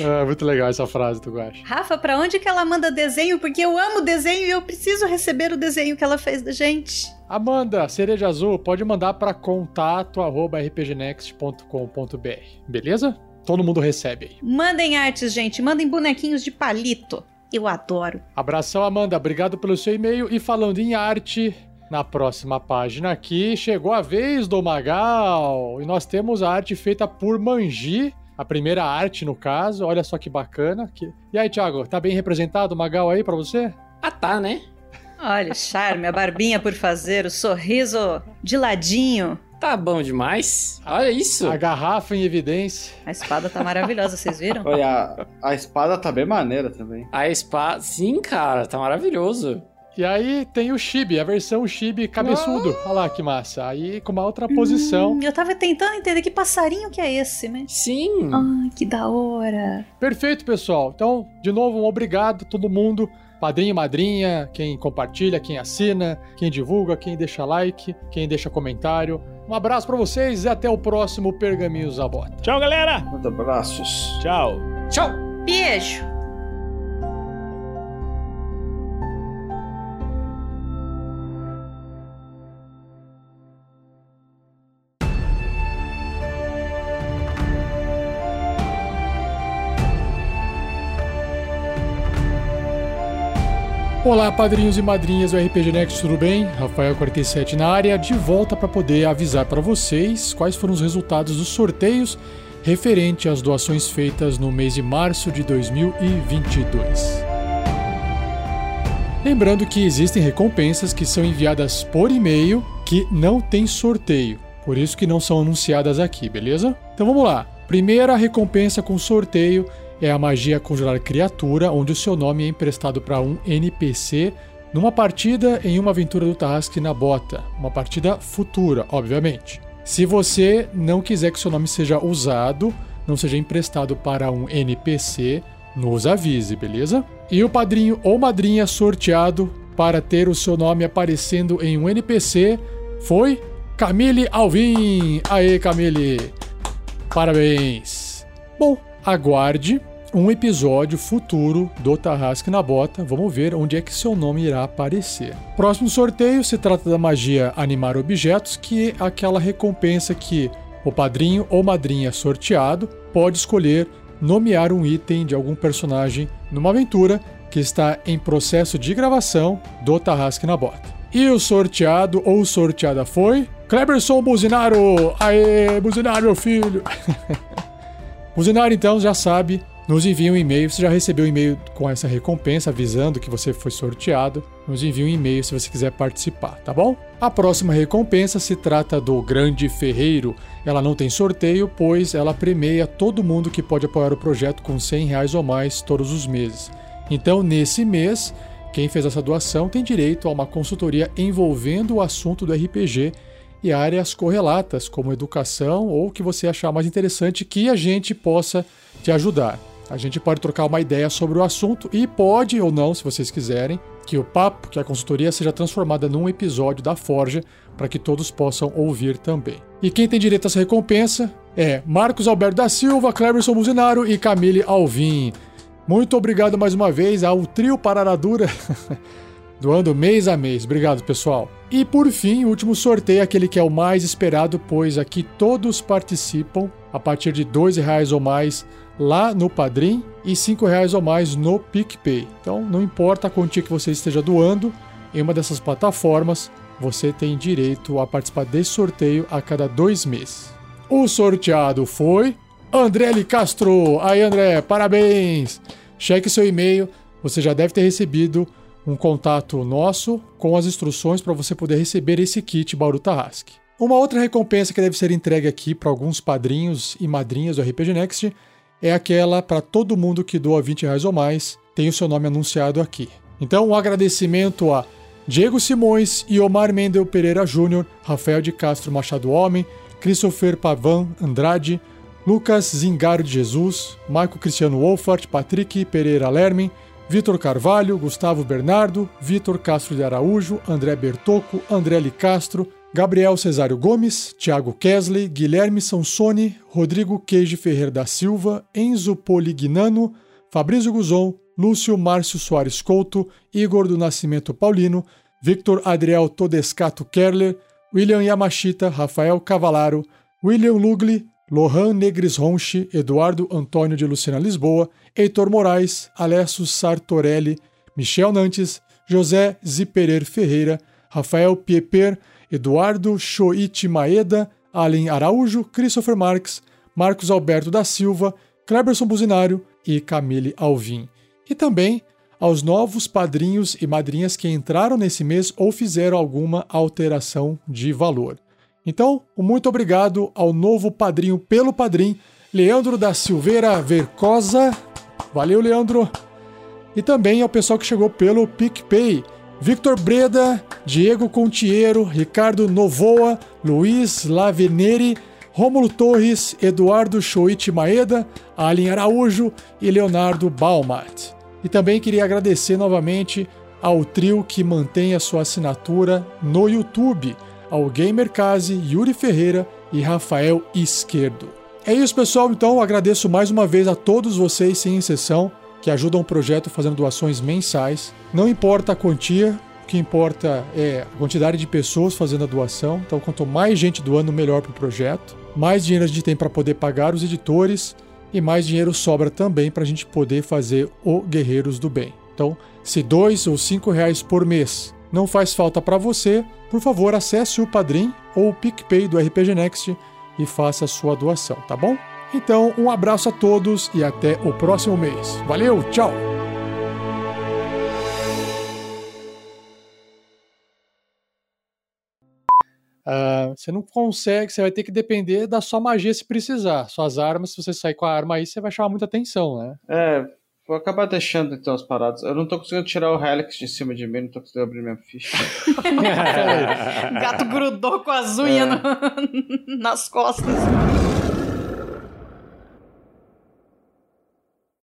É, muito legal essa frase do Guacha. Rafa, pra onde que ela manda desenho? Porque eu amo desenho e eu preciso receber o desenho que ela fez da gente. Amanda, cereja azul, pode mandar para contato@rpgnext.com.br, beleza? Todo mundo recebe aí. Mandem artes, gente. Mandem bonequinhos de palito. Eu adoro. Abração, Amanda. Obrigado pelo seu e-mail. E falando em arte, na próxima página aqui, chegou a vez do Magal. E nós temos a arte feita por Manji. A primeira arte, no caso. Olha só que bacana. Que... E aí, Thiago, tá bem representado o Magal aí pra você? Ah, tá, né? Olha, charme, a barbinha por fazer, o sorriso de ladinho. Tá bom demais. Olha isso. A garrafa em evidência. A espada tá maravilhosa, vocês viram? Olha, a, a espada tá bem maneira também. A espada. Sim, cara, tá maravilhoso. E aí tem o Chibi, a versão Chibi cabeçudo. Olha lá que massa. Aí com uma outra posição. Hum, eu tava tentando entender que passarinho que é esse, né? Sim. Ai, que da hora. Perfeito, pessoal. Então, de novo, um obrigado a todo mundo. Padrinho, madrinha, quem compartilha, quem assina, quem divulga, quem deixa like, quem deixa comentário. Um abraço pra vocês e até o próximo Pergaminhos da Bota. Tchau, galera. Muito abraços. Tchau. Tchau. Beijo. Olá, padrinhos e madrinhas do RPG Next, tudo bem? Rafael 47 na área, de volta para poder avisar para vocês quais foram os resultados dos sorteios referente às doações feitas no mês de março de 2022. Lembrando que existem recompensas que são enviadas por e-mail que não tem sorteio, por isso que não são anunciadas aqui, beleza? Então vamos lá. Primeira recompensa com sorteio é a magia conjurar criatura, onde o seu nome é emprestado para um NPC numa partida em uma aventura do Tarrasque na Bota, uma partida futura, obviamente. Se você não quiser que seu nome seja usado, não seja emprestado para um NPC, nos avise, beleza? E o padrinho ou madrinha sorteado para ter o seu nome aparecendo em um NPC foi Camille Alvim. Aê, Camille! Parabéns! Bom, aguarde um episódio futuro do Tarrasque na Bota. Vamos ver onde é que seu nome irá aparecer. Próximo sorteio se trata da magia Animar Objetos, que é aquela recompensa que o padrinho ou madrinha sorteado pode escolher nomear um item de algum personagem numa aventura que está em processo de gravação do Tarrasque na Bota. E o sorteado ou sorteada foi Cleberson Buzinaro! Aê, Buzinaro, meu filho! [laughs] Buzinaro, então, já sabe, nos envia um e-mail. Você já recebeu um e-mail com essa recompensa avisando que você foi sorteado. nos envie um e-mail se você quiser participar, tá bom? A próxima recompensa se trata do Grande Ferreiro. Ela não tem sorteio, pois ela premia todo mundo que pode apoiar o projeto com 100 reais ou mais todos os meses. Então, nesse mês, quem fez essa doação tem direito a uma consultoria envolvendo o assunto do RPG e áreas correlatas, como educação ou o que você achar mais interessante que a gente possa te ajudar. A gente pode trocar uma ideia sobre o assunto e pode ou não, se vocês quiserem, que o papo, que a consultoria seja transformada num episódio da Forja para que todos possam ouvir também. E quem tem direito a essa recompensa é Marcos Alberto da Silva, Cleberson Muzinaro e Camille Alvim. Muito obrigado mais uma vez ao trio Pararadura, [laughs] doando mês a mês. Obrigado, pessoal. E por fim, o último sorteio, aquele que é o mais esperado, pois aqui todos participam a partir de R$ reais ou mais lá no Padrim e R$ reais ou mais no PicPay. Então, não importa a quantia que você esteja doando, em uma dessas plataformas, você tem direito a participar desse sorteio a cada dois meses. O sorteado foi André. Castro. Aí, André, parabéns! Cheque seu e-mail, você já deve ter recebido um contato nosso com as instruções para você poder receber esse kit Bauru Tarrasque. Uma outra recompensa que deve ser entregue aqui para alguns padrinhos e madrinhas do RPG Next é aquela para todo mundo que doa 20 reais ou mais, tem o seu nome anunciado aqui. Então, um agradecimento a Diego Simões e Omar Mendel Pereira Júnior, Rafael de Castro Machado Homem, Christopher Pavan Andrade, Lucas Zingaro de Jesus, Marco Cristiano Wolfart, Patrick Pereira Lermen, Vitor Carvalho, Gustavo Bernardo, Vitor Castro de Araújo, André Bertocco, André Li Castro, Gabriel Cesário Gomes, Thiago Kesley, Guilherme Sansoni, Rodrigo Queijo Ferreira da Silva, Enzo Polignano, Fabrício Guzon, Lúcio Márcio Soares Couto, Igor do Nascimento Paulino, Victor Adriel Todescato Kerler, William Yamashita, Rafael Cavalaro, William Lugli, Lohan Negres Ronchi, Eduardo Antônio de Lucena Lisboa, Heitor Moraes, Alessio Sartorelli, Michel Nantes, José Ziperer Ferreira, Rafael Pieper, Eduardo Shoichi Maeda, Allen Araújo, Christopher Marques, Marcos Alberto da Silva, Cleberson Buzinário e Camille Alvim. E também aos novos padrinhos e madrinhas que entraram nesse mês ou fizeram alguma alteração de valor. Então, muito obrigado ao novo padrinho pelo padrinho, Leandro da Silveira Vercosa. Valeu, Leandro! E também ao pessoal que chegou pelo PicPay. Victor Breda, Diego Contiero, Ricardo Novoa, Luiz Laveneri, Rômulo Torres, Eduardo Choite Maeda, Alin Araújo e Leonardo Baumat. E também queria agradecer novamente ao trio que mantém a sua assinatura no YouTube, ao Gamercase, Yuri Ferreira e Rafael Esquerdo. É isso, pessoal. Então, agradeço mais uma vez a todos vocês, sem exceção, que ajudam o projeto fazendo doações mensais. Não importa a quantia, o que importa é a quantidade de pessoas fazendo a doação. Então, quanto mais gente doando, melhor para o projeto. Mais dinheiro a gente tem para poder pagar os editores e mais dinheiro sobra também para a gente poder fazer o Guerreiros do Bem. Então, se dois ou cinco reais por mês não faz falta para você, por favor acesse o Padrim ou o PicPay do RPG Next e faça sua doação, tá bom? Então, um abraço a todos e até o próximo mês. Valeu, tchau! Uh, você não consegue, você vai ter que depender da sua magia se precisar. Suas armas, se você sair com a arma aí, você vai chamar muita atenção, né? É, vou acabar deixando então as paradas. Eu não tô conseguindo tirar o Helix de cima de mim, não tô conseguindo abrir minha ficha. [laughs] Gato grudou com as unhas é. no, [laughs] nas costas.